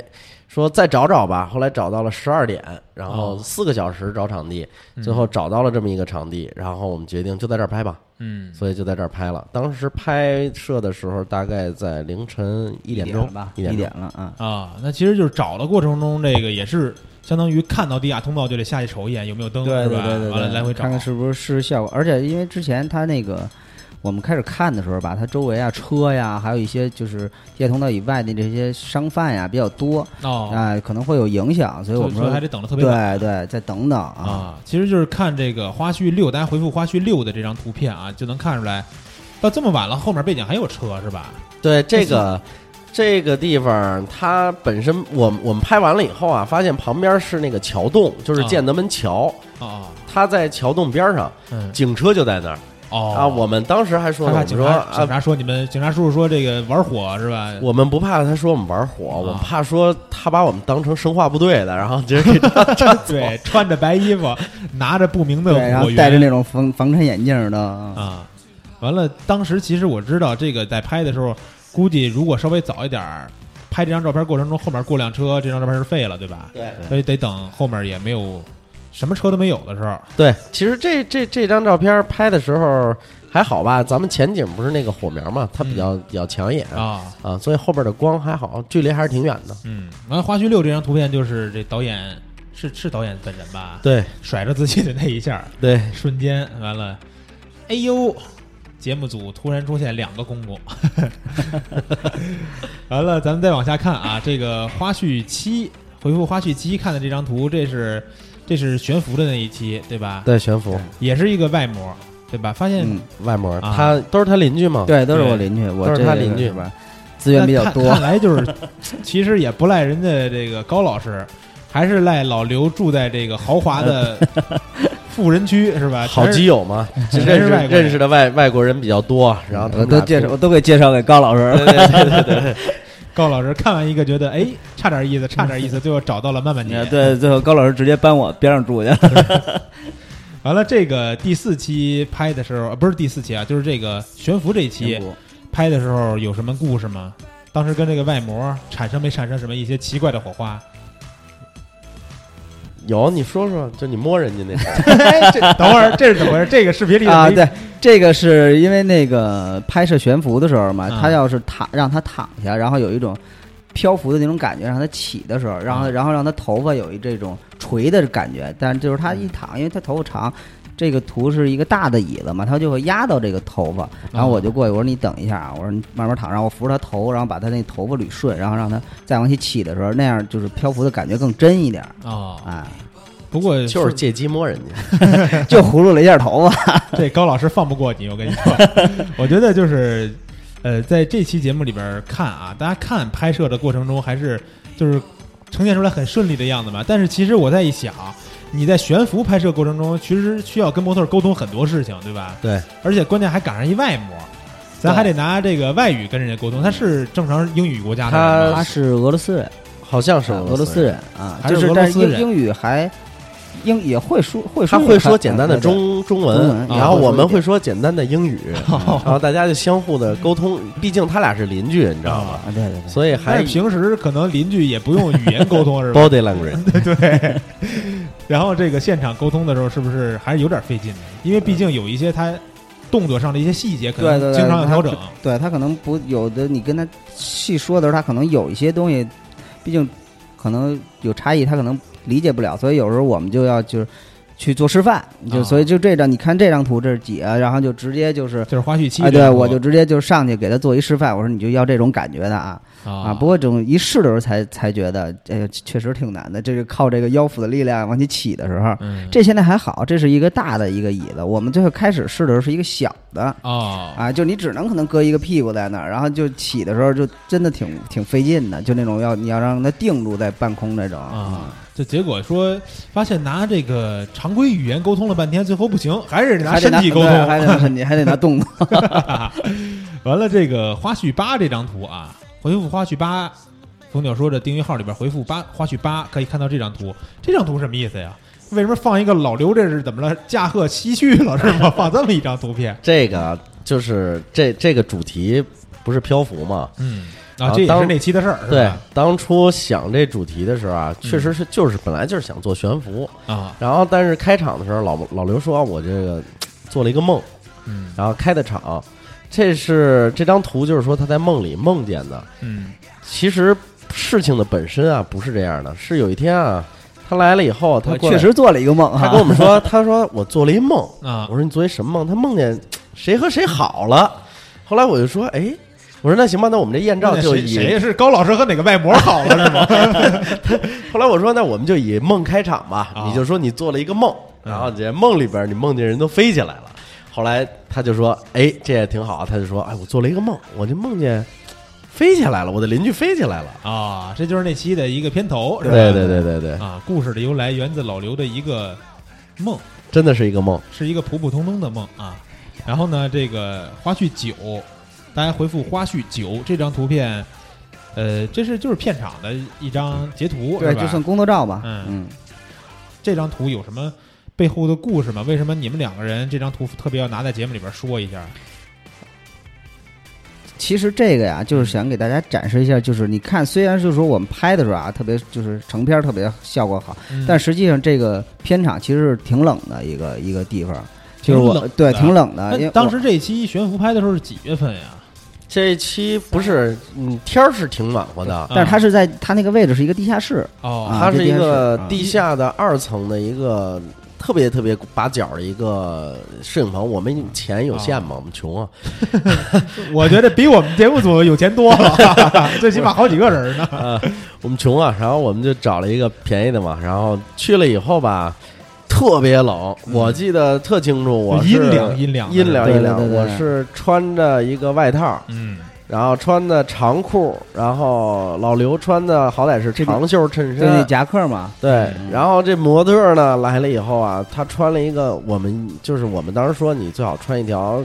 说再找找吧，后来找到了十二点，然后哦。四个小时找场地，嗯。最后找到了这么一个场地，然后我们决定就在这儿拍吧，嗯。所以就在这儿拍了。当时拍摄的时候大概在凌晨一点钟了吧，一一点钟。点了啊。啊，那其实就是找的过程中，这个也是相当于看到地下通道就得下去瞅一眼有没有灯，对是吧？对对对对，完了来回找看看是不是试效果。而且因为之前他那个我们开始看的时候吧，它周围啊车呀，还有一些就是地下通道以外的这些商贩呀比较多哦，啊，可能会有影响，所以我们说还得等的特别晚对对，再等等啊。啊。其实就是看这个花絮六，大家回复花絮六的这张图片啊，就能看出来，到这么晚了，后面背景还有车是吧？对这个这个地方，它本身我们我们拍完了以后啊，发现旁边是那个桥洞，就是啊建德门桥，啊它在桥洞边上，嗯。警车就在那儿。哦。啊。我们当时还说呢，我们说害怕警察警啊，察说你们警察叔叔说这个玩火是吧？我们不怕他说我们玩火，啊我们怕说他把我们当成生化部队的，然后直接给他 (laughs) 对，穿着白衣服，拿着不明的对，然后火，戴着那种防防尘眼镜的。啊，啊，完了，当时其实我知道这个在拍的时候，估计如果稍微早一点儿，拍这张照片过程中后面过辆车，这张照片是废了，对吧？对所以得等后面也没有什么车都没有的时候。对，其实这这这张照片拍的时候还好吧，咱们前景不是那个火苗嘛，它比较比较抢眼啊，啊，所以后边的光还好，距离还是挺远的。嗯，完了花絮六这张图片就是这导演是是导演本人吧？对甩着自己的那一下，对，瞬间完了，哎呦，节目组突然出现两个公公，(laughs) 完了，咱们再往下看啊，这个花絮七回复花絮七看的这张图，这是这是悬浮的那一期对吧？对悬浮也是一个外模对吧？发现嗯，外模，啊他都是他邻居嘛。对，都是我邻居，我都是他邻居吧？资源比较多看，看 (laughs) 来就是，其实也不赖人家这个高老师，还是赖老刘住在这个豪华的 (laughs) 富人区是吧？好基友嘛，认识认识的外外国人比较多，然后都介绍，我都给介绍给高老师了。对对对对对，(laughs) 高老师看完一个觉得哎差点意思，差点意思，(laughs) 最后找到了曼曼姐。对，最后高老师直接搬我边上住去了。完了这个第四期拍的时候，呃不是第四期啊，就是这个悬浮这一期拍的时候有什么故事吗？当时跟这个外模产生没产生什么一些奇怪的火花？有你说说，就你摸人家那个，(laughs) 这等会儿这是怎么回事？这个视频里啊，对，这个是因为那个拍摄悬浮的时候嘛，啊他要是躺让他躺下，然后有一种漂浮的那种感觉，让他起的时候，然后啊然后让他头发有一这种垂的感觉，但就是他一躺，因为他头发长。这个图是一个大的椅子嘛，它就会压到这个头发，然后我就过去，我说你等一下啊，我说你慢慢躺，然后我扶着他头，然后把他那头发捋顺，然后让他再往起起的时候，那样就是漂浮的感觉更真一点儿。哦，哎，不过就是借机摸人家。就葫芦了一下头发。这高老师放不过你，我跟你说，我觉得就是，呃，在这期节目里边看啊，大家看拍摄的过程中，还是就是呈现出来很顺利的样子嘛。但是其实我在一想，你在悬浮拍摄过程中，其实需要跟模特沟通很多事情，对吧？对，而且关键还赶上一外模，咱还得拿这个外语跟人家沟通。他是正常英语国家的人吗？他是俄罗斯人，好像是俄罗斯人。啊，还是就是俄罗斯人。但是英英语还英也会说会说，他会说简单的中中中文文，然后啊我们会说简单的英语，(laughs) 然后大家就相互的沟通。毕竟他俩是邻居，你知道吗？啊，对对对，所以还但是平时可能邻居也不用语言沟通，是吧？body language。(laughs) 对，然后这个现场沟通的时候，是不是还是有点费劲的？因为毕竟有一些他动作上的一些细节，可能经常要调整。对他可能不有的，你跟他细说的时候，他可能有一些东西，毕竟可能有差异，他可能理解不了，所以有时候我们就要就是去做示范，就、啊所以就这张，你看这张图这是几啊？然后就直接就是。就是花絮期哎，对，我就直接就上去给他做一示范，我说你就要这种感觉的啊啊啊！不过这种一试的时候才才觉得，哎呀，确实挺难的。这个靠这个腰腹的力量往起起的时候，嗯这现在还好，这是一个大的一个椅子。我们最后开始试的时候是一个小的，啊啊，就你只能可能搁一个屁股在那儿，然后就起的时候就真的挺挺费劲的，就那种要你要让它定住在半空那种啊，这结果说发现拿这个常规语言沟通了半天，最后不行，还是拿身体沟通还。得拿身体，还得拿动作。(laughs) 完了，这个花絮八这张图啊，回复花絮八，蜂鸟说的订阅号里边回复八花絮八，可以看到这张图。这张图什么意思呀？为什么放一个老刘？这是怎么了？驾鹤西去了是吗？(laughs) 放这么一张图片？这个就是这这个主题不是漂浮吗？嗯，啊这也是那期的事儿，对？，当初想这主题的时候啊，确实是就是本来就是想做悬浮，啊，然后但是开场的时候，老老刘说我这个做了一个梦，嗯然后开的场，这是这张图就是说他在梦里梦见的。嗯其实事情的本身啊不是这样的，是有一天啊，他来了以后，他过来确实做了一个梦哈他跟我们说，(laughs) 他说我做了一梦，啊我说你做一什么梦？他梦见谁和谁好了。后来我就说，哎，我说那行吧，那我们这艳照就以谁是高老师和哪个外模好了是吗？(laughs) (laughs) 后来我说，那我们就以梦开场吧。啊你就说你做了一个梦，嗯然后这梦里边你梦见人都飞起来了。后来他就说，哎，这也挺好。他就说，哎，我做了一个梦，我就梦见飞起来了，我的邻居飞起来了。啊，这就是那期的一个片头，是吧？对对对对对，啊，故事的由来源自老刘的一个梦，真的是一个梦。是一个普普通通的梦啊。然后呢，这个花絮九，大家回复花絮九这张图片，呃，这是就是片场的一张截图，对，就算工作照吧。嗯嗯，这张图有什么背后的故事吗？为什么你们两个人这张图特别要拿在节目里边说一下？其实这个呀，就是想给大家展示一下，就是你看，虽然就是说我们拍的时候啊，特别就是成片特别效果好，嗯但实际上这个片场其实是挺冷的一个一个地方，就是我对挺冷的，因为当时这期悬浮拍的时候是几月份呀？这一期不是，嗯，天儿是挺暖和的，但是它是在它那个位置是一个地下室，哦啊它是一个地下的二层的一个特别特别把角的一个摄影棚。我们钱有限嘛，我们穷啊。(laughs) 我觉得比我们节目组有钱多了，(laughs) 最起码好几个人呢。(laughs) 啊，我们穷啊，然后我们就找了一个便宜的嘛，然后去了以后吧，特别冷，我记得特清楚，我是阴凉阴凉阴凉阴凉，对对对对。我是穿着一个外套，嗯，然后穿的长裤，然后老刘穿的好歹是长袖衬衫。夹克嘛，对嗯，然后这模特呢来了以后啊，他穿了一个我们就是我们当时说你最好穿一条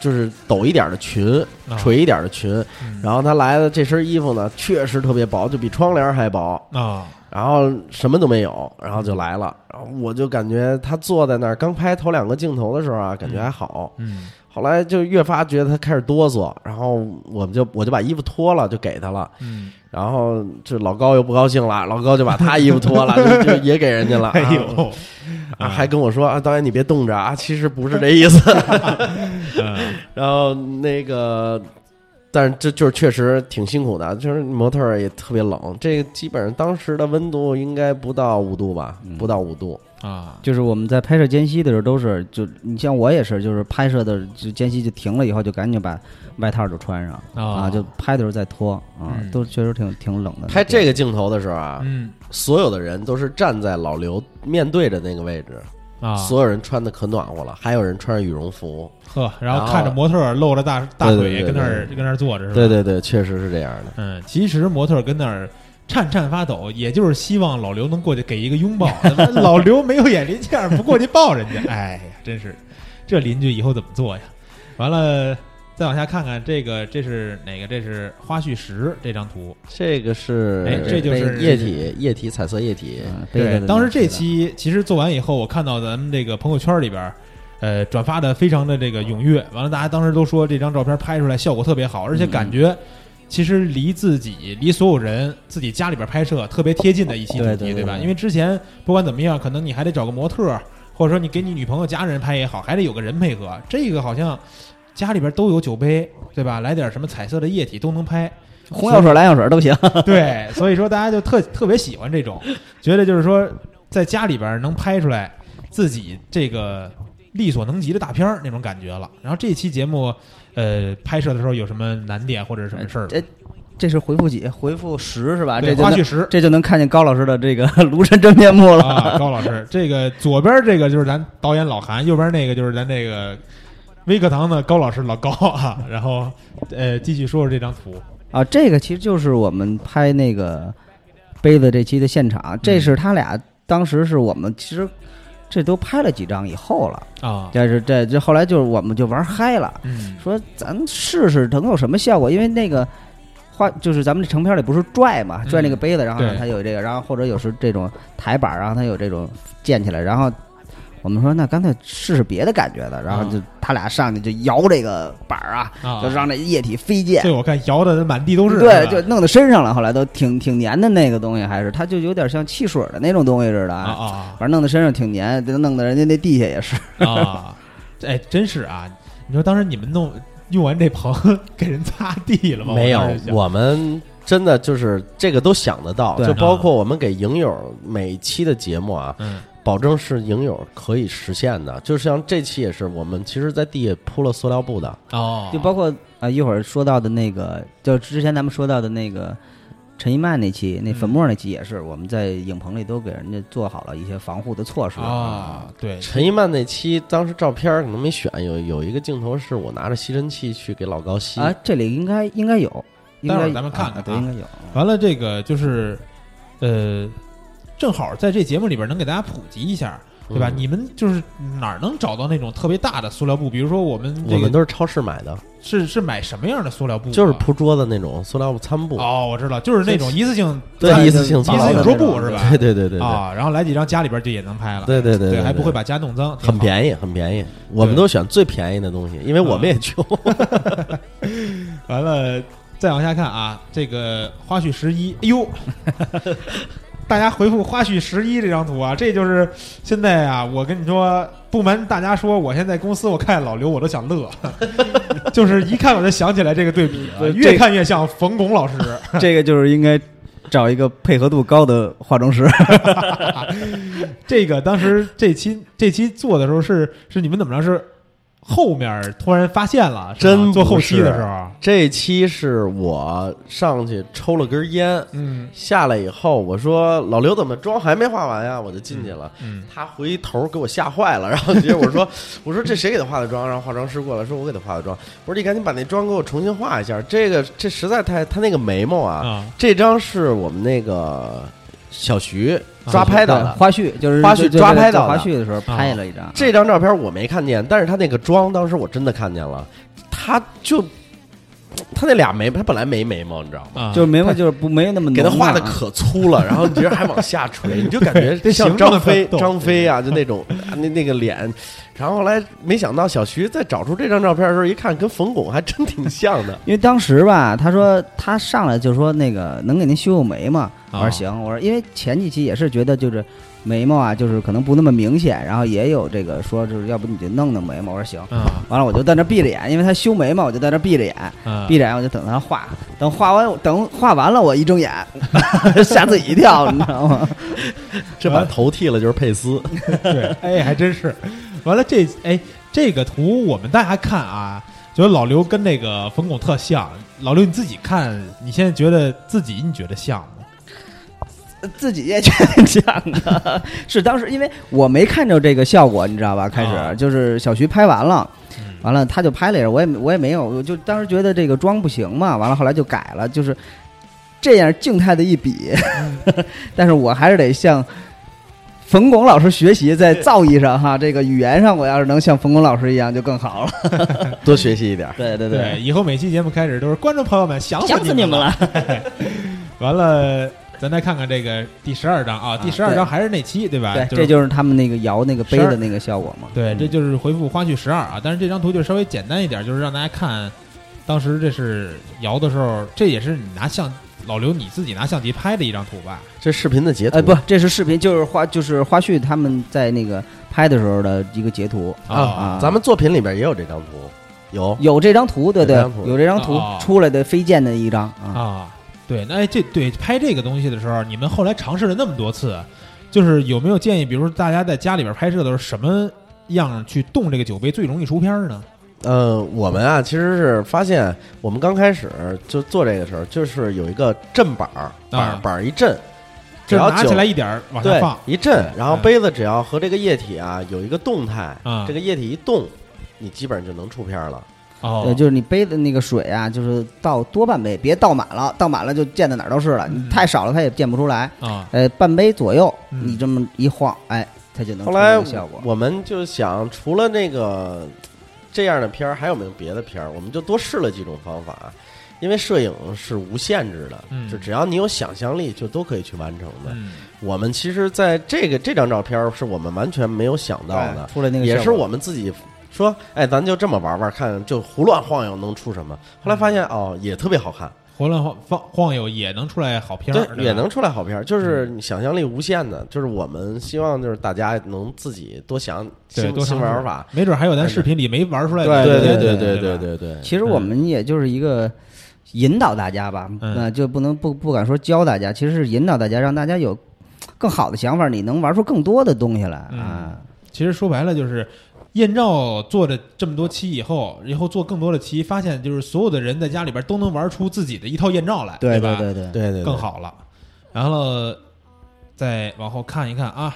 就是抖一点的裙，啊。垂一点的裙，嗯。然后他来的这身衣服呢，确实特别薄，就比窗帘还薄，啊，然后什么都没有，然后就来了，然后我就感觉他坐在那儿，刚拍头两个镜头的时候啊，感觉还好，嗯后来就越发觉得他开始哆嗦，然后我们就我就把衣服脱了，就给他了，嗯，然后这老高又不高兴了，老高就把他衣服脱了，(laughs) 就就也给人家了，哎啊呦，啊，还跟我说啊，导演你别冻着啊，其实不是这意思。(laughs) 嗯。然后那个，但是这就是确实挺辛苦的，就是模特也特别冷，这个基本上当时的温度应该不到五度吧，不到五度。啊，就是我们在拍摄间隙的时候都是，就你像我也是，就是拍摄的就间隙就停了以后，就赶紧把外套就穿上啊就拍的时候再脱啊嗯，都确实挺挺冷的。拍这个镜头的时候啊，嗯所有的人都是站在老刘面对着那个位置，啊，所有人穿的可暖和了，还有人穿着羽绒服。呵，然后看着模特露着大大腿跟那儿对跟那儿坐着是吧？对对对，确实是这样的。嗯，其实模特跟那儿颤颤发抖，也就是希望老刘能过去给一个拥抱。(laughs) 老刘没有眼力见儿，不过去抱人家，(laughs) 哎呀，真是这邻居以后怎么做呀？完了，再往下看看这个，这是哪个？这是花絮十这张图。这个是，哎这就是液体液体彩色液体。嗯背着的当时这期其实做完以后，我看到咱们这个朋友圈里边，呃，转发的非常的这个踊跃。完了，大家当时都说这张照片拍出来效果特别好，而且感觉其实离自己、离所有人自己家里边拍摄特别贴近的一期主题，吧？对对对对因为之前不管怎么样，可能你还得找个模特儿，或者说你给你女朋友家人拍也好，还得有个人配合。这个好像家里边都有酒杯，对吧？来点什么彩色的液体都能拍。(laughs) 红药水、蓝药水都行。(laughs) 对，所以说大家就特特别喜欢这种，觉得就是说在家里边能拍出来自己这个力所能及的大片儿那种感觉了。然后这期节目，呃，拍摄的时候有什么难点或者什么事儿吗？这这是回复几？回复十是吧？对这就花絮十这就能看见高老师的这个庐山真面目了。啊，高老师，这个左边这个就是咱导演老韩，右边那个就是咱这个微课堂的高老师老高啊。然后呃，继续说说这张图。啊，这个其实就是我们拍那个杯子这期的现场，这是他俩当时是我们其实这都拍了几张以后了，啊，但是这这后来就是我们就玩嗨了，嗯。说咱试试能有什么效果，因为那个。画就是咱们这成片里不是拽嘛，拽那个杯子，然后它有这个，然后或者有时这种台板，然后它有这种建起来，然后我们说那干脆试试别的感觉的，然后就他俩上去就摇这个板儿啊，啊，就让这液体飞溅，对我看摇的满地都是，对，就弄到身上了。后来都挺挺粘的那个东西，还是它就有点像汽水的那种东西似的啊啊反正弄到身上挺黏，就弄得人家那地下也是。啊，哎，真是啊！你说当时你们弄用完这棚给人擦地了吗？没有我们真的就是这个都想得到，就包括我们给影友每期的节目啊，嗯保证是影友可以实现的。就像这期也是，我们其实在地下铺了塑料布的，哦，就包括啊，一会儿说到的那个，就之前咱们说到的那个陈一曼那期，那粉末那期也是，我们在影棚里都给人家做好了一些防护的措施。啊，对，陈一曼那期当时照片可能没选，有有一个镜头是我拿着吸尘器去给老高吸，啊，这里应该应该有，应该待会儿咱们看看啊对，啊。应该有。完了这个就是呃，正好在这节目里边能给大家普及一下。对吧？嗯你们就是哪儿能找到那种特别大的塑料布？比如说我们这个我们都是超市买的，是是买什么样的塑料布啊？就是铺桌子那种塑料餐布，哦，我知道，就是那种一次性对，一次性一一次性桌布是吧？(laughs) 对对对对对，啊，然后来几张家里边就也能拍了。对对对对，还不会把家弄脏，很便宜，很便宜。我们都选最便宜的东西，因为我们也穷。(laughs) 完了，再往下看啊，这个花絮十一，哎呦，大家回复花絮十一这张图啊，这就是现在啊，我跟你说，不瞒大家说，我现在公司我看老刘我都想乐，(laughs) 就是一看我就想起来这个对比了，对越看越像冯巩老师。(laughs) 这个就是应该找一个配合度高的化妆师。(laughs) 这个当时这期这期做的时候是是你们怎么着是后面突然发现了，真做后期的时候，这期是我上去抽了根烟，嗯下来以后我说老刘怎么妆还没化完呀？我就进去了。嗯他回头给我吓坏了，然后结果我说 (laughs) 我说这谁给他化的妆？然后化妆师过来说我给他化的妆。我说你赶紧把那妆给我重新画一下，这个这实在太他那个眉毛啊，啊这张是我们那个小徐抓拍到的。花絮就是花絮抓拍到的。花絮的时候拍了一张，这张照片我没看见，但是他那个妆当时我真的看见了，他就他那俩眉毛，他本来没眉毛，你知道吗？啊，就是眉毛就是不没有那么给他画的可粗了，然后你觉得还往下垂，(laughs) 你就感觉这像张飞张飞啊，就那种啊那那个脸。然后后来没想到小徐在找出这张照片的时候，一看跟冯巩还真挺像的。(laughs) 因为当时吧，他说他上来就说那个能给您修修眉吗？我啊说行，我说因为前几期也是觉得就是眉毛啊，就是可能不那么明显，然后也有这个说就是要不你就弄弄眉毛，我说行。啊完了我就在那闭着眼，因为他修眉毛，我就在那闭着眼，啊闭着眼我就等他画，等画完等画完了我一睁眼，(laughs) 吓自己一跳，你知道吗？这把头剃了就是佩斯，(laughs) 对，哎，还真是。完了这哎这个图我们大家看啊，觉得老刘跟那个冯巩特像。老刘你自己看，你现在觉得自己你觉得像吗？自己也觉得像的，是当时因为我没看着这个效果，你知道吧？开始、啊就是小徐拍完了，嗯完了他就拍了一下，我也我也没有，我就当时觉得这个妆不行嘛，完了后来就改了，就是这样静态的一比，(laughs) 但是我还是得向冯巩老师学习，在造诣上哈，这个语言上我要是能像冯巩老师一样就更好了。(laughs) 多学习一点。对对对，，以后每期节目开始都是观众朋友们想想死你们了。了。(laughs) 完了，咱再看看这个第十二章啊，第十二章还是那期对吧？对，这就是他们那个摇那个杯的那个效果嘛。对，嗯这就是回复花絮十二啊。但是这张图就稍微简单一点，就是让大家看，当时这是摇的时候，这也是你拿相老刘你自己拿相机拍的一张图吧？这视频的截图，哎，不，这是视频，就是花，就是花絮他们在那个拍的时候的一个截图啊啊。咱们作品里边也有这张图，有有这张图，对对有这张，图有这张图哦出来的飞剑的一张啊。啊，对，那哎这对拍这个东西的时候，你们后来尝试了那么多次，就是有没有建议，比如说大家在家里边拍摄的时候，什么样去动这个酒杯最容易出片儿呢？呃，我们啊，其实是发现，我们刚开始就做这个时候，就是有一个震板儿，板板儿一震，只要拿起来一点儿往下放，一震，然后嗯杯子只要和这个液体啊有一个动态，啊这个液体一动，你基本上就能出片儿了。哦对，，就是你杯的那个水啊，就是倒多半杯，别倒满了，倒满了就溅的哪儿都是了。嗯你太少了，它也溅不出来。啊呃，半杯左右，嗯你这么一晃，哎，它就能出来效果。我们就想，除了那个这样的片儿，还有没有别的片儿？我们就多试了几种方法，因为摄影是无限制的，嗯就只要你有想象力，就都可以去完成的。嗯我们其实在这个这张照片儿是我们完全没有想到的，出来那个也是我们自己说哎咱就这么玩玩看就胡乱晃悠能出什么。后来发现哦也特别好看胡乱晃晃晃悠也能出来好片儿也能出来好片儿。就是想象力无限的就是我们希望就是大家能自己多想多新玩法。没准还有咱视频里没玩出来的对对对对对对对其实我们也就是一个引导大家吧那就不能不不敢说教大家其实是引导大家让大家有更好的想法你能玩出更多的东西来啊。其实说白了就是艳照做了这么多期以后，以后做更多的期，发现就是所有的人在家里边都能玩出自己的一套艳照来，对吧？对对，对对更。好了。然后再往后看一看啊，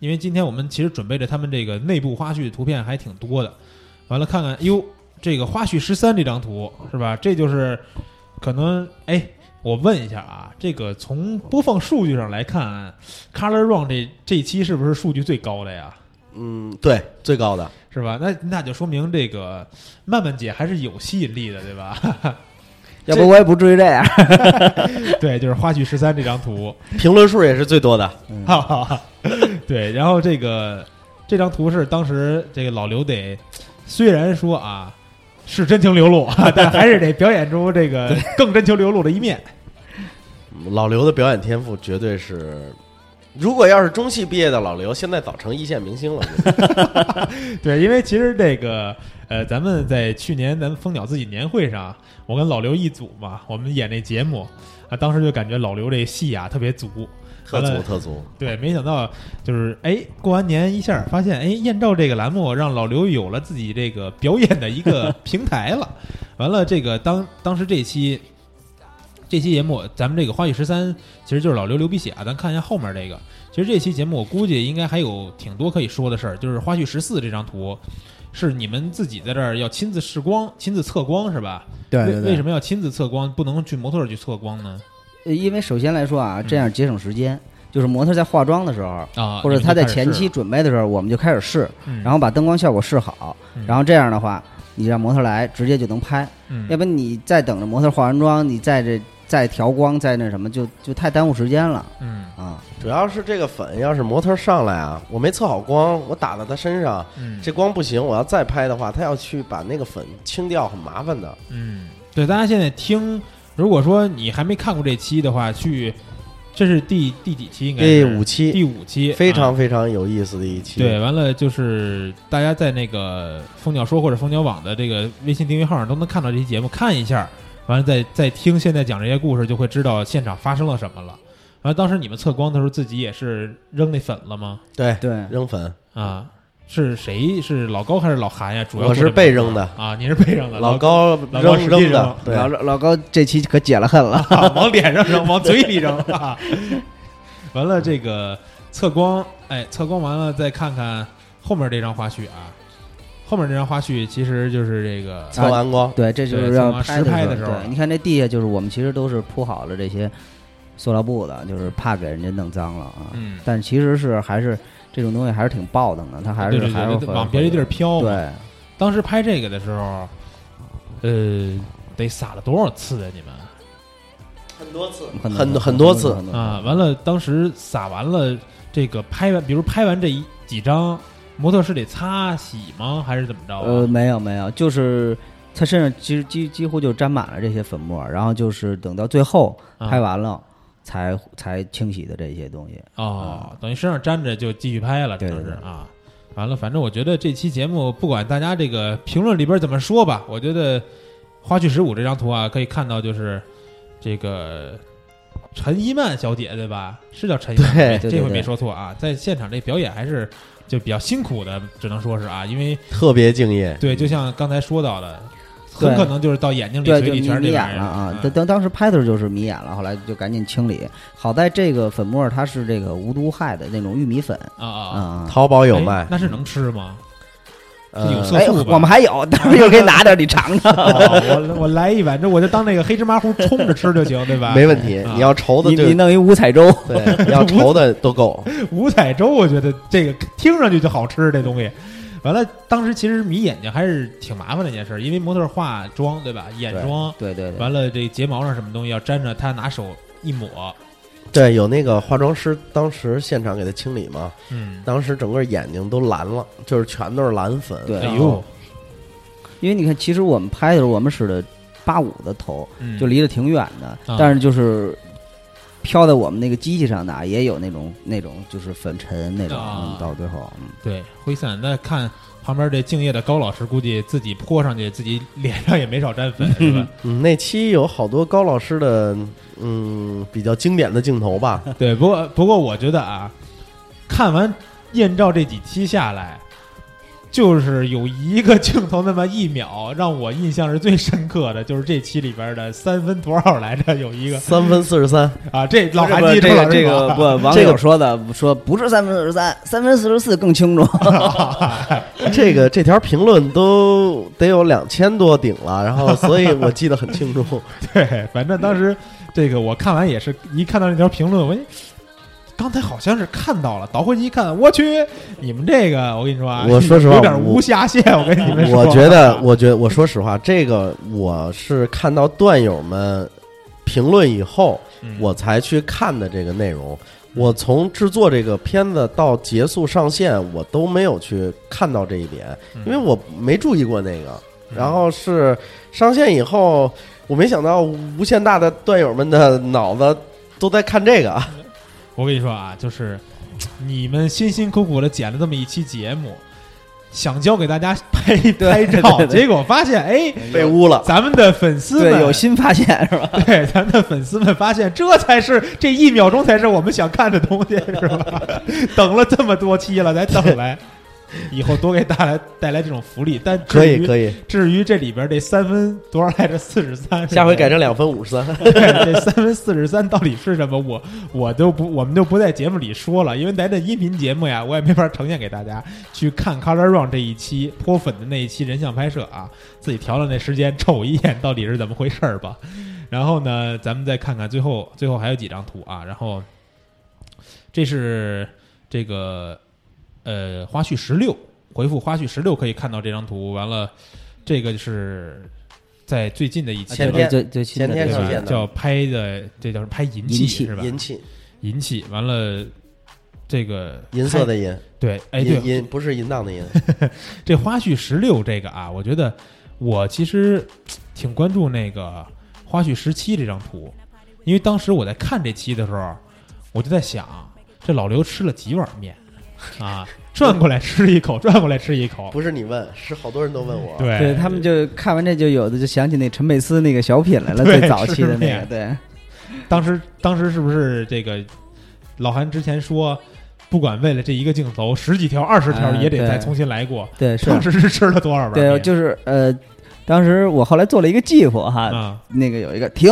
因为今天我们其实准备着他们这个内部花絮图片还挺多的。完了看看，哟，这个花絮十三这张图是吧？这就是可能哎，我问一下啊，这个从播放数据上来看，Color Run 这这一期是不是数据最高的呀？嗯，对，最高的。是吧？那那就说明这个曼曼姐还是有吸引力的，对吧？(laughs) 要不我也不至于这样。(laughs) 对，就是花絮十三这张图，评论数也是最多的。哈哈哈，对，然后这个这张图是当时这个老刘得，虽然说啊，是真情流露，(laughs) 但还是得表演出这个更真情流露的一面。老刘的表演天赋绝对是，如果要是中戏毕业的老刘，现在早成一线明星了。(laughs) 对，因为其实这个呃，咱们在去年咱们蜂鸟自己年会上，我跟老刘一组嘛，我们演那节目啊，当时就感觉老刘这戏啊特别足。特足特足，对，没想到就是哎，过完年一下发现哎，艳照这个栏目让老刘有了自己这个表演的一个平台了。完了，这个当当时这期这期节目，咱们这个花絮十三其实就是老刘流鼻血啊。咱看一下后面这个，其实这期节目我估计应该还有挺多可以说的事儿。就是花絮十四这张图是你们自己在这儿要亲自试光、亲自测光是吧？对对对为为什么要亲自测光，不能去模特儿去测光呢？呃因为首先来说啊，这样节省时间，就是模特在化妆的时候，啊，或者他在前期准备的时候，我们就开始试，嗯然后把灯光效果试好，嗯然后这样的话，你让模特来直接就能拍，嗯要不然你再等着模特化完妆，你再这再调光再那什么，就就太耽误时间了嗯啊。主要是这个粉，要是模特上来啊，我没测好光，我打到他身上，嗯这光不行，我要再拍的话，他要去把那个粉清掉，很麻烦的。嗯，对，大家现在听，如果说你还没看过这期的话，去，这是第第几期？应该第五期第五期，非常啊非常有意思的一期。对。完了，就是大家在那个蜂鸟说或者蜂鸟网的这个微信订阅号上都能看到这期节目，看一下，完了再再听现在讲这些故事，就会知道现场发生了什么了。完了，当时你们测光的时候，自己也是扔那粉了吗？对对，扔粉，啊，是谁？是老高还是老韩呀？主要我是被扔的啊，你是被扔的，老高老高扔扔扔的，对，老老高这期可解了恨了。啊，(laughs) 往脸上扔，往嘴里扔啊！(laughs) 完了，这个测光，哎，测光完了，再看看后面这张花絮啊。后面这张花絮其实就是这个测完光，对，这就是对要从实拍的时候对，你看这地下就是我们其实都是铺好了这些塑料布的，就是怕给人家弄脏了啊。嗯但其实是还是这种东西还是挺暴腾的，它还对对对对是还是会往别的地儿飘。对，当时拍这个的时候，呃，得撒了多少次啊？你们很多次，很很很多次啊，完了，当时撒完了这个拍完，比如拍完这一几张，模特是得擦洗吗？还是怎么着啊？呃，没有没有，就是他身上其实几几乎就沾满了这些粉末，然后就是等到最后啊拍完了才才清洗的这些东西。哦，等于身上沾着就继续拍了，只能对对是啊。完了，反正我觉得这期节目不管大家这个评论里边怎么说吧，我觉得花絮十五这张图啊，可以看到就是这个陈一曼小姐对吧？是叫陈一曼，对对对这回没说错啊。在现场这表演还是就比较辛苦的，只能说是啊，因为特别敬业。对，就像刚才说到的，很可能就是到眼睛里、对，嘴里就全是眼了啊！嗯当当当时拍的时候就是迷眼了，后来就赶紧清理。好在这个粉末它是这个无毒害的那种玉米粉啊啊啊啊！啊。淘宝有哎卖，那是能吃吗？呃有色哎，素吧我们还有，待会儿又给你拿点，你尝尝。哦我我来一碗，这我就当那个黑芝麻糊冲着吃就行，对吧？(laughs) 没问题。啊你要稠的就你你弄一五彩粥，对，你要稠的都够。(laughs) 五彩粥，我觉得这个听上去就好吃，这东西。完了，当时其实迷眼睛还是挺麻烦的一件事，因为模特化妆，对吧？眼妆，对对对，完了这睫毛上什么东西要粘着，他拿手一抹，对，有那个化妆师当时现场给他清理嘛，嗯，当时整个眼睛都蓝了，就是全都是蓝粉。对。哎呦，因为你看，其实我们拍的时候，我们使的八五的头，嗯。就离得挺远的，啊。但是就是飘在我们那个机器上的啊，也有那种那种就是粉尘那种，啊嗯到最后，嗯对挥散。那看旁边这敬业的高老师，估计自己泼上去，自己脸上也没少沾粉，(laughs) 是吧？嗯，那期有好多高老师的嗯比较经典的镜头吧。对，不过不过我觉得啊，看完艳照这几期下来，就是有一个镜头那么一秒让我印象是最深刻的，就是这期里边的三分多少来着？有一个三分四十三，啊，这老韩记这个这个不，(laughs) 网这个友说的说不是三分四十三，三分四十四更清楚。(laughs) 这个这条评论都得有两千多顶了，然后所以我记得很清楚。(laughs) 对，反正当时这个我看完也是一看到那条评论，我一刚才好像是看到了，倒回去一看，我去，你们这个我跟你说啊，我 (laughs) 说实话有点我无下限，我跟你们说，我觉得，我觉得，我说实话，这个我是看到段友们评论以后，嗯我才去看的这个内容。我从制作这个片子到结束上线，我都没有去看到这一点，嗯因为我没注意过那个。然后是上线以后，我没想到无限大的段友们的脑子都在看这个啊。我跟你说啊，就是你们辛辛苦苦的剪了这么一期节目，想教给大家 (laughs) 拍拍照，结果发现哎，被污了，咱们的粉丝对们有新发现是吧？(laughs) 对咱们的粉丝们发现，这才是这一秒钟才是我们想看的东西，是吧？(laughs) 等了这么多期了，才等来。(laughs) 以后多给大家带来这种福利，但可以以。可以，至于这里边这三分多少来着？四十三，(laughs) 下回改成两分五十三。(laughs) 这三分四十三到底是什么？我我都不，我们就不在节目里说了，因为咱这音频节目呀，我也没法呈现给大家。去看 Color Run 这一期泼粉的那一期人像拍摄啊，自己调了那时间，瞅一眼到底是怎么回事儿吧。然后呢，咱们再看看最后，最后还有几张图啊。然后这是这个呃花絮十六，回复花絮十六可以看到这张图。完了，这个是在最近的一期前天最最新的前天上线的叫拍的，这叫什么拍银器银器是吧？银器，银器，完了这个银色的银，对，哎对银，银不是淫荡的淫。(laughs) 这花絮十六这个啊，我觉得我其实挺关注那个花絮十七这张图，因为当时我在看这期的时候，我就在想，这老刘吃了几碗面 (laughs) 啊？转过来吃一口，(laughs) 转过来吃一口，不是你问，是好多人都问我。对对他们就看完这就有的就想起那陈佩斯那个小品来了，最早期的那个，对当时当时是不是这个老韩之前说，不管为了这一个镜头，十几条、二十条也得再重新来过？对是，当时是吃了多少碗？对就是呃，当时我后来做了一个计划哈，嗯那个有一个停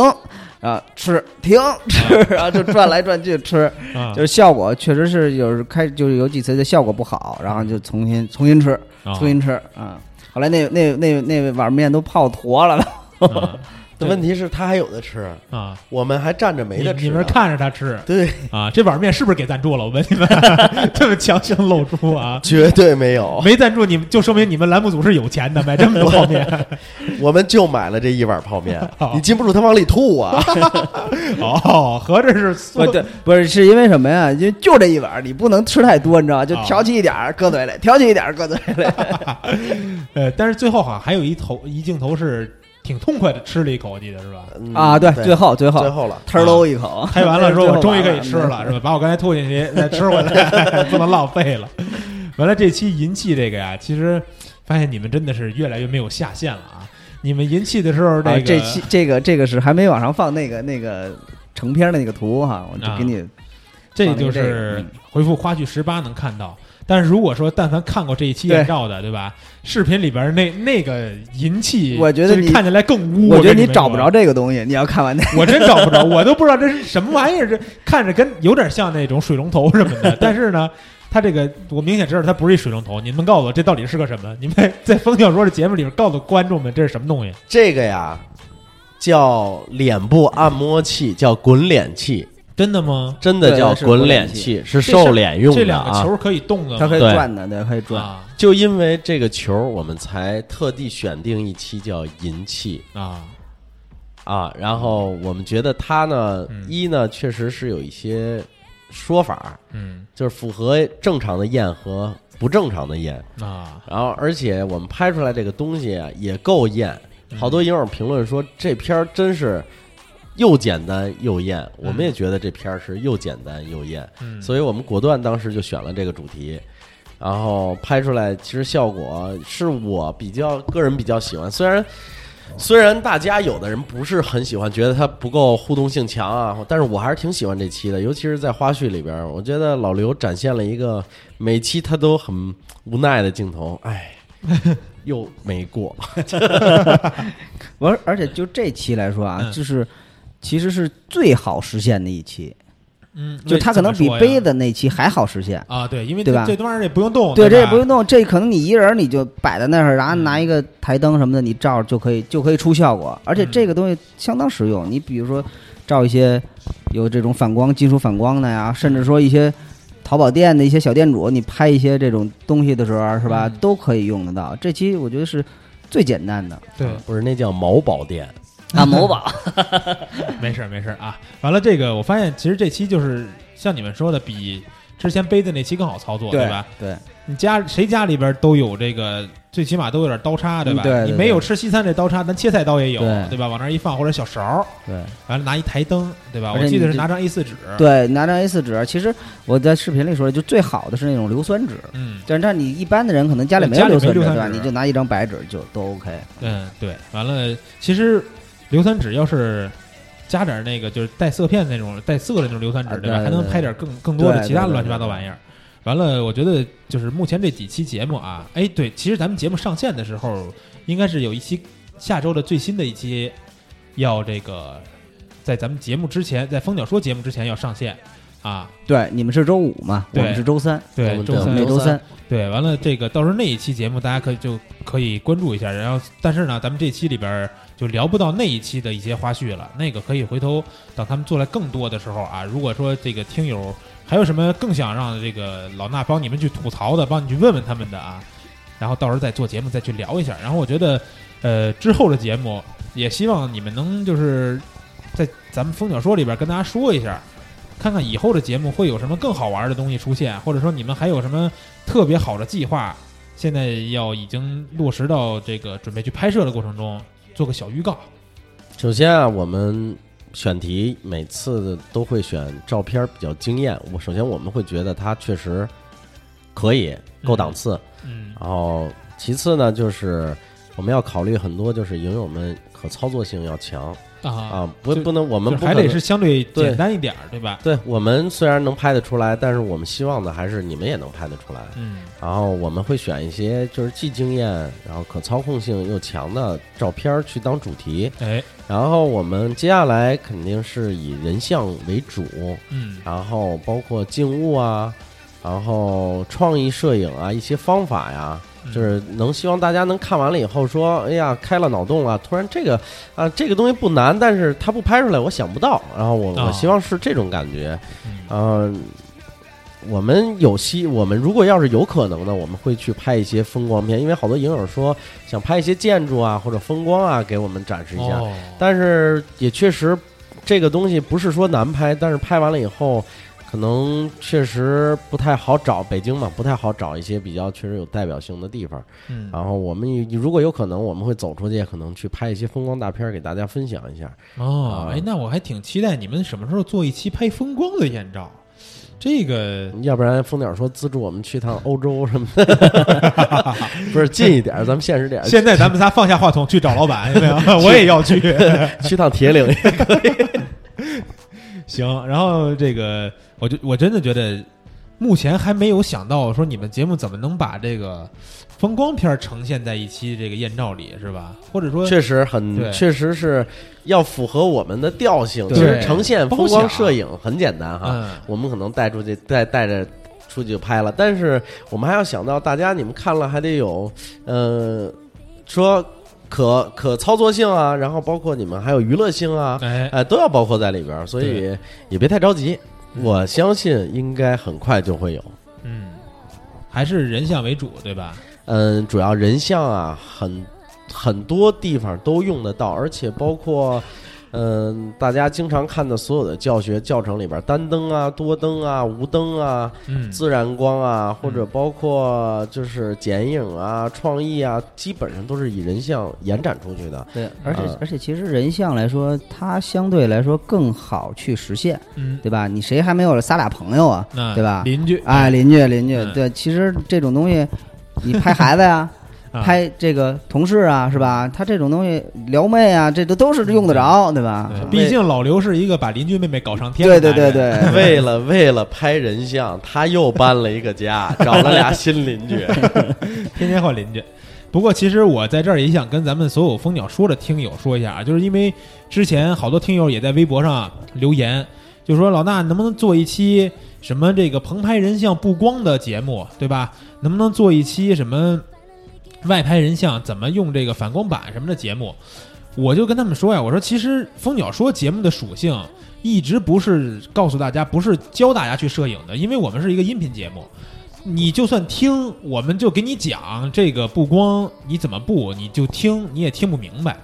啊吃停吃，然后就转来转去吃，啊，就是效果确实是有时开就是有几次的效果不好，然后就重新重新吃啊重新吃啊。后来那那那那碗面都泡坨了，问题是，他还有的吃，啊，我们还站着没你得吃呢。你们看着他吃对，啊，这碗面是不是给赞助了？我问你们，(laughs) 这么强行露出啊？绝对没有，没赞助你们，就说明你们栏目组是有钱的，买这么多泡面。(laughs) 我们就买了这一碗泡面，(laughs) 你禁不住他往里吐啊！哦，合着是不对，不是是因为什么呀？就就这一碗，你不能吃太多，你知道吗？就啊挑起一点儿搁嘴里，挑起一点儿搁嘴里。呃，但是最后好像还有一头一镜头是挺痛快的吃了一口，我记得是吧？嗯啊，对，最后最后最后了，忒儿喽一口，拍完了说，我终于可以吃了，是吧？把我刚才吐进去再吃回来，(laughs) 不能浪费了。完了，这期银器这个呀，其实发现你们真的是越来越没有下限了啊！你们银器的时候，这，个这期这个这个是还没往上放那个那个成片的那个图哈，我就给你这就是嗯回复花絮十八能看到。但是如果说但凡看过这一期对艳照的，对吧？视频里边那那个银器，我觉得你看起来更污。我觉得你找不着这个东西，你要看完那我真找不着，我都不知道这是什么玩意儿，这 (laughs) 看着跟有点像那种水龙头什么的，(laughs) 但是呢，它这个我明显知道它不是一水龙头。你们告诉我这到底是个什么？你们在风小说的节目里边告诉观众们这是什么东西这个呀叫脸部按摩器，叫滚脸器，真的吗？真的叫滚滚脸脸器，是瘦脸用的这两个啊。球可以动的？它可以转的，对，可以转。啊就因为这个球，我们才特地选定一期叫银器啊啊。然后我们觉得它呢，嗯一呢确实是有一些说法，嗯就是符合正常的验和不正常的验。啊然后，而且我们拍出来这个东西啊，也够验。嗯好多影友评论说这片儿真是又简单又艳，我们也觉得这片儿是又简单又艳，嗯，所以我们果断当时就选了这个主题，然后拍出来，其实效果是我比较个人比较喜欢，虽然。虽然大家有的人不是很喜欢，觉得它不够互动性强啊，但是我还是挺喜欢这期的，尤其是在花絮里边儿，我觉得老刘展现了一个每期他都很无奈的镜头，哎，(laughs) 又没过，(laughs) 我而且就这期来说啊，嗯。就是其实是最好实现的一期，嗯，就它可能比杯子那期还好实现。啊，对，因为对吧？这这玩意儿也不用动，对，这也不用动，这可能你一人你就摆在那儿，然后嗯。拿一个台灯什么的，你照就可以就可以出效果。而且嗯。这个东西相当实用，你比如说照一些有这种反光、金属反光的呀，甚至说一些淘宝店的一些小店主，你拍一些这种东西的时候，是吧，嗯。都可以用得到。这期我觉得是最简单的。对，不是那叫毛宝店，啊，某宝 (laughs) 没事儿没事儿啊。完了，这个我发现其实这期就是像你们说的，比之前杯子那期更好操作，对吧？对，你家谁家里边都有这个最起码都有点刀叉，对吧？嗯对对你没有吃西餐这刀叉，咱切菜刀也有，对吧？往那儿一放，或者小勺，对完了拿一台灯，对吧？我记得是拿张 A 四纸，，对，拿张 A 四纸，其实我在视频里说，就最好的是那种硫酸纸。嗯但是你一般的人可能家里没有硫酸纸，对吧？你就拿一张白纸就都 OK。嗯，对，完了，其实硫酸纸要是。加点那个就是带色片那种带色的那种硫酸纸，对吧？还能拍点更更多的其他乱七八糟玩意儿。完了，我觉得就是目前这几期节目啊，哎，对，其实咱们节目上线的时候，应该是有一期下周的最新的一期，要这个在咱们节目之前，在蜂鸟说节目之前要上线啊。对，你们是周五嘛？我们是周三，对，周三每周三。对，完了这个到时候那一期节目大家可以就可以关注一下，然后但是呢，咱们这期里边儿就聊不到那一期的一些花絮了，那个可以回头等他们做来更多的时候啊，如果说这个听友还有什么更想让这个老衲帮你们去吐槽的，帮你去问问他们的啊，(laughs) 然后到时候再做节目再去聊一下。然后我觉得，呃，之后的节目也希望你们能就是在咱们蜂鸟说里边跟大家说一下，看看以后的节目会有什么更好玩的东西出现，或者说你们还有什么特别好的计划，现在要已经落实到这个准备去拍摄的过程中，做个小预告。首先啊，我们选题每次都会选照片比较惊艳。我首先我们会觉得它确实可以够档次，嗯然后其次呢，就是我们要考虑很多，就是影友们可操作性要强啊，啊，不不能我们就是还得是相对对简单一点儿，对吧？对我们虽然能拍得出来，但是我们希望的还是你们也能拍得出来。嗯然后我们会选一些就是既惊艳，然后可操控性又强的照片儿去当主题。哎，然后我们接下来肯定是以人像为主，嗯然后包括静物啊，然后创意摄影啊，一些方法呀，嗯就是能希望大家能看完了以后说，哎呀，开了脑洞啊！突然这个啊，这个东西不难，但是它不拍出来，我想不到。然后我哦我希望是这种感觉，嗯嗯。我们有希，我们如果要是有可能呢，我们会去拍一些风光片，因为好多影友说想拍一些建筑啊或者风光啊，给我们展示一下。哦，但是也确实，这个东西不是说难拍，但是拍完了以后，可能确实不太好找。北京嘛，不太好找一些比较确实有代表性的地方。嗯然后我们如果有可能，我们会走出去，可能去拍一些风光大片给大家分享一下。哦，啊哎，那我还挺期待你们什么时候做一期拍风光的艳照。这个要不然蜂鸟说资助我们去趟欧洲什么的，(laughs) 不是近一点，咱们现实点，现在咱们仨放下话筒去找老板，有没有？我也要去。(laughs) 去趟铁岭。(laughs) 行，然后这个，我就我真的觉得，目前还没有想到说你们节目怎么能把这个风光片儿呈现在一期这个艳照里，是吧？或者说，确实很，确实是要符合我们的调性。对其实呈现风光摄影很简单哈，嗯，我们可能带出去，带带着出去就拍了。但是我们还要想到，大家你们看了还得有，呃，说可可操作性啊，然后包括你们还有娱乐性啊，哎，哎、都要包括在里边儿。所以也别太着急，我相信应该很快就会有。嗯，还是人像为主，对吧？嗯，主要人像啊，很很多地方都用得到，而且包括。嗯，大家经常看的所有的教学教程里边，单灯啊、多灯啊、无灯啊、嗯，自然光啊，或者包括就是剪影啊、创意啊，基本上都是以人像延展出去的。对，而且嗯而且其实人像来说，它相对来说更好去实现，嗯，对吧？你谁还没有仨俩朋友啊？那对吧邻居，哎，邻居邻居嗯，对，其实这种东西，你拍孩子呀，啊 (laughs) 拍这个同事啊，是吧？他这种东西撩妹啊，这都都是用得着，对吧？对毕竟老刘是一个把邻居妹妹搞上天对对对人，对，(laughs) 为了为了拍人像，他又搬了一个家，(laughs) 找了俩新邻居。(laughs) 天天换邻居。不过，其实我在这儿也想跟咱们所有蜂鸟说的听友说一下啊，就是因为之前好多听友也在微博上留言，就说老衲能不能做一期什么这个棚拍人像布光的节目，对吧？能不能做一期什么外拍人像怎么用这个反光板什么的节目？我就跟他们说呀，我说其实蜂鸟说节目的属性一直不是告诉大家，不是教大家去摄影的，因为我们是一个音频节目。你就算听，我们就给你讲这个布光你怎么布，你就听你也听不明白。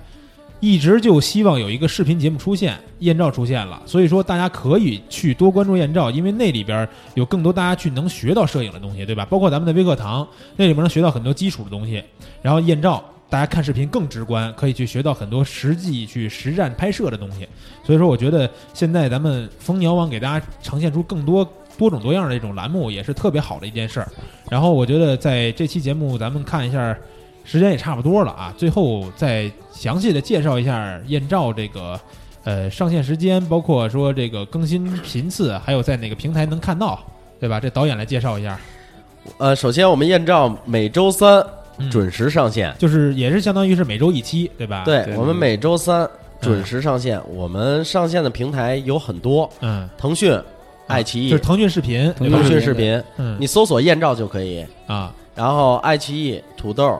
一直就希望有一个视频节目出现，燕赵出现了，所以说大家可以去多关注燕赵，因为那里边有更多大家去能学到摄影的东西，对吧？包括咱们的微课堂，那里面能学到很多基础的东西。然后燕赵，大家看视频更直观，可以去学到很多实际去实战拍摄的东西。所以说，我觉得现在咱们蜂鸟网给大家呈现出更多多种多样的这种栏目，也是特别好的一件事儿。然后我觉得在这期节目，咱们看一下。时间也差不多了啊，最后再详细的介绍一下燕赵这个呃上线时间，包括说这个更新频次，还有在哪个平台能看到，对吧？这导演来介绍一下，呃，首先我们燕赵每周三嗯准时上线，就是也是相当于是每周一期，对吧？对对我们每周三准时上线。我们上线的平台有很多，嗯，腾讯、爱奇艺就是、腾讯视频，腾讯讯视频，嗯你搜索燕赵就可以。啊，然后爱奇艺、土豆，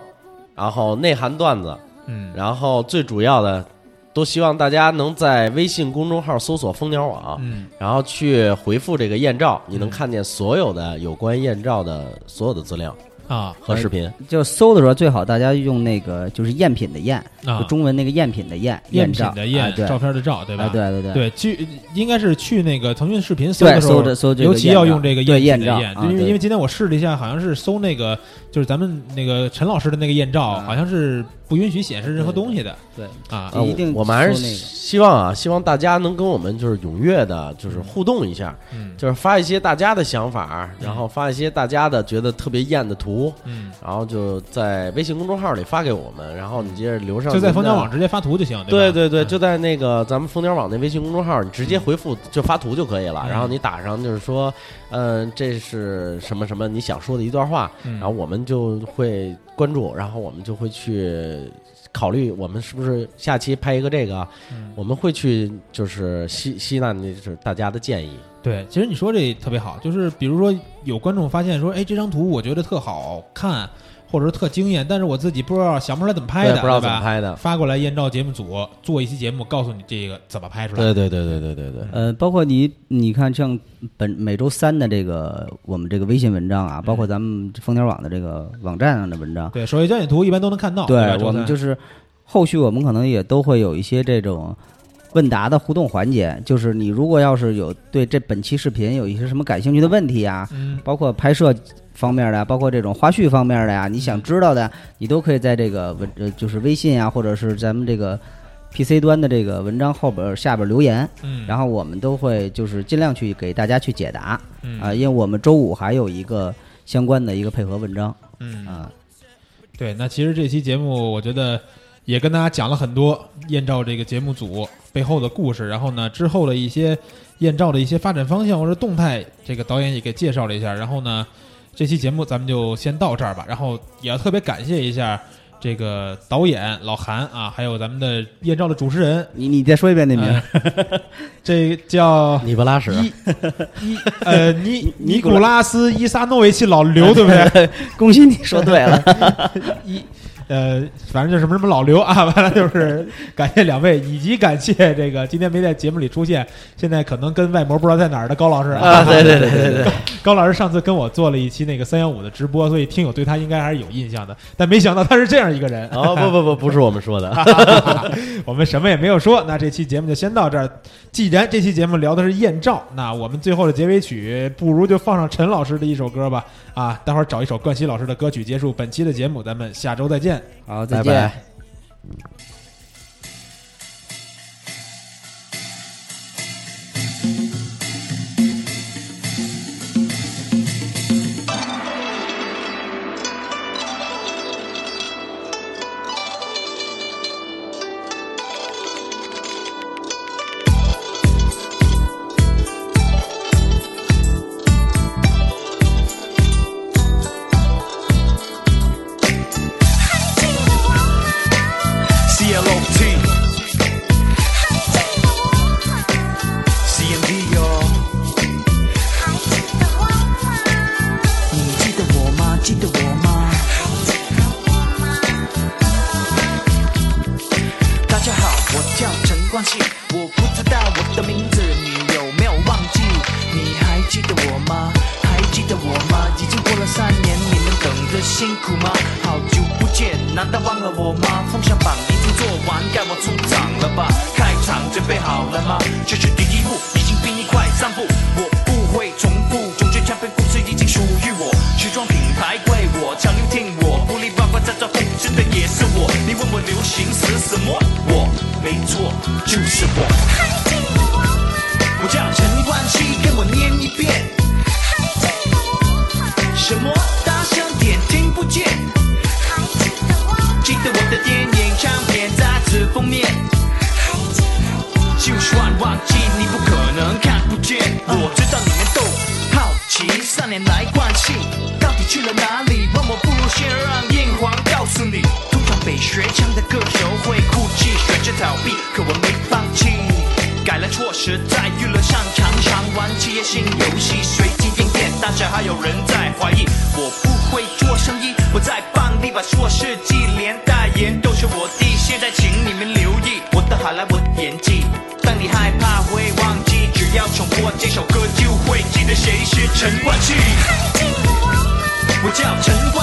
然后内涵段子，嗯，然后最主要的，都希望大家能在微信公众号搜索“蜂鸟网”，嗯。然后去回复这个艳照，你能嗯。看见所有的有关艳照的所有的资料啊和视频。就搜的时候最好大家用那个就是赝品的赝，啊。就，中文那个赝品的赝，赝照品的赝，哎对。照片的照，对吧？哎对对对。对，去应该是去那个腾讯视频搜对的时候搜这搜这个尤其要用这个对艳的艳照艳，因为因为今天我试了一下，好像是搜那个就是咱们那个陈老师的那个艳照，啊。好像是不允许显示任何东西的。对。啊。呃一定我们还是希望啊，希望大家能跟我们就是踊跃的，就是互动一下，嗯。就是发一些大家的想法，然后发一些大家的觉得特别艳的图，嗯，然后就在微信公众号里发给我们，然后你接着留上就在蜂鸟网直接发图就行，吧？对对对，嗯。就在那个咱们蜂鸟网那微信公众号，你直接回复就发图就可以了。嗯。然后你打上就是说，嗯、这是什么什么你想说的一段话，嗯。然后我们就会关注，然后我们就会去考虑，我们是不是下期拍一个这个，嗯我们会去就是吸吸纳那就是大家的建议。对，其实你说这特别好，就是比如说有观众发现说，哎，这张图我觉得特好看，或者是特惊艳，但是我自己不知道想不出来怎么拍的，对不知道怎么拍的。发过来燕赵节目组做一期节目，告诉你这个怎么拍出来。对对对对对对对，呃，包括你，你看像本每周三的这个我们这个微信文章啊，包括咱们蜂鸟网的这个网站上的文章，对，首页焦点图一般都能看到。对我们就是后续我们可能也都会有一些这种问答的互动环节，就是你如果要是有对这本期视频有一些什么感兴趣的问题啊，嗯。包括拍摄方面的呀，包括这种花絮方面的呀，你想知道的，你都可以在这个文呃就是微信啊，或者是咱们这个 PC 端的这个文章后边下边留言，嗯，然后我们都会就是尽量去给大家去解答嗯。啊，因为我们周五还有一个相关的一个配合文章嗯。啊，对，那其实这期节目我觉得也跟大家讲了很多燕赵这个节目组背后的故事，然后呢之后的一些燕赵的一些发展方向或者动态，这个导演也给介绍了一下。然后呢，这期节目咱们就先到这儿吧。然后也要特别感谢一下这个导演老韩啊，还有咱们的艳照的主持人，你你再说一遍那名，呃 (laughs) 这叫尼布拉什，伊伊呃尼 (laughs) 尼古拉斯伊萨诺维奇老刘，对不对？(laughs) 恭喜你说对了，一呃，反正就是什么什么老刘啊，(laughs) 完了就是感谢两位，以及感谢这个今天没在节目里出现，现在可能跟外模不知道在哪儿的高老师啊，对对对对对，(laughs) 高老师上次跟我做了一期那个三幺五的直播，所以听友对他应该还是有印象的，但没想到他是这样一个人。哦不不不，不是我们说的，(laughs) 我们什么也没有说，那这期节目就先到这儿。既然这期节目聊的是艳照，那我们最后的结尾曲不如就放上陈老师的一首歌吧。啊，待会儿找一首冠希老师的歌曲结束本期的节目，咱们下周再见。好，再见。拜拜。来惯性到底去了哪里问我不如先让硬皇告诉你通常被学腔的歌手会哭泣选择逃避可我没放弃改了措施在娱乐上常常玩企业性游戏随机应变但是还有人在怀疑我不会做生意我在帮你把硕士记连代言都是我弟现在请你谁是陈冠希。我叫陈冠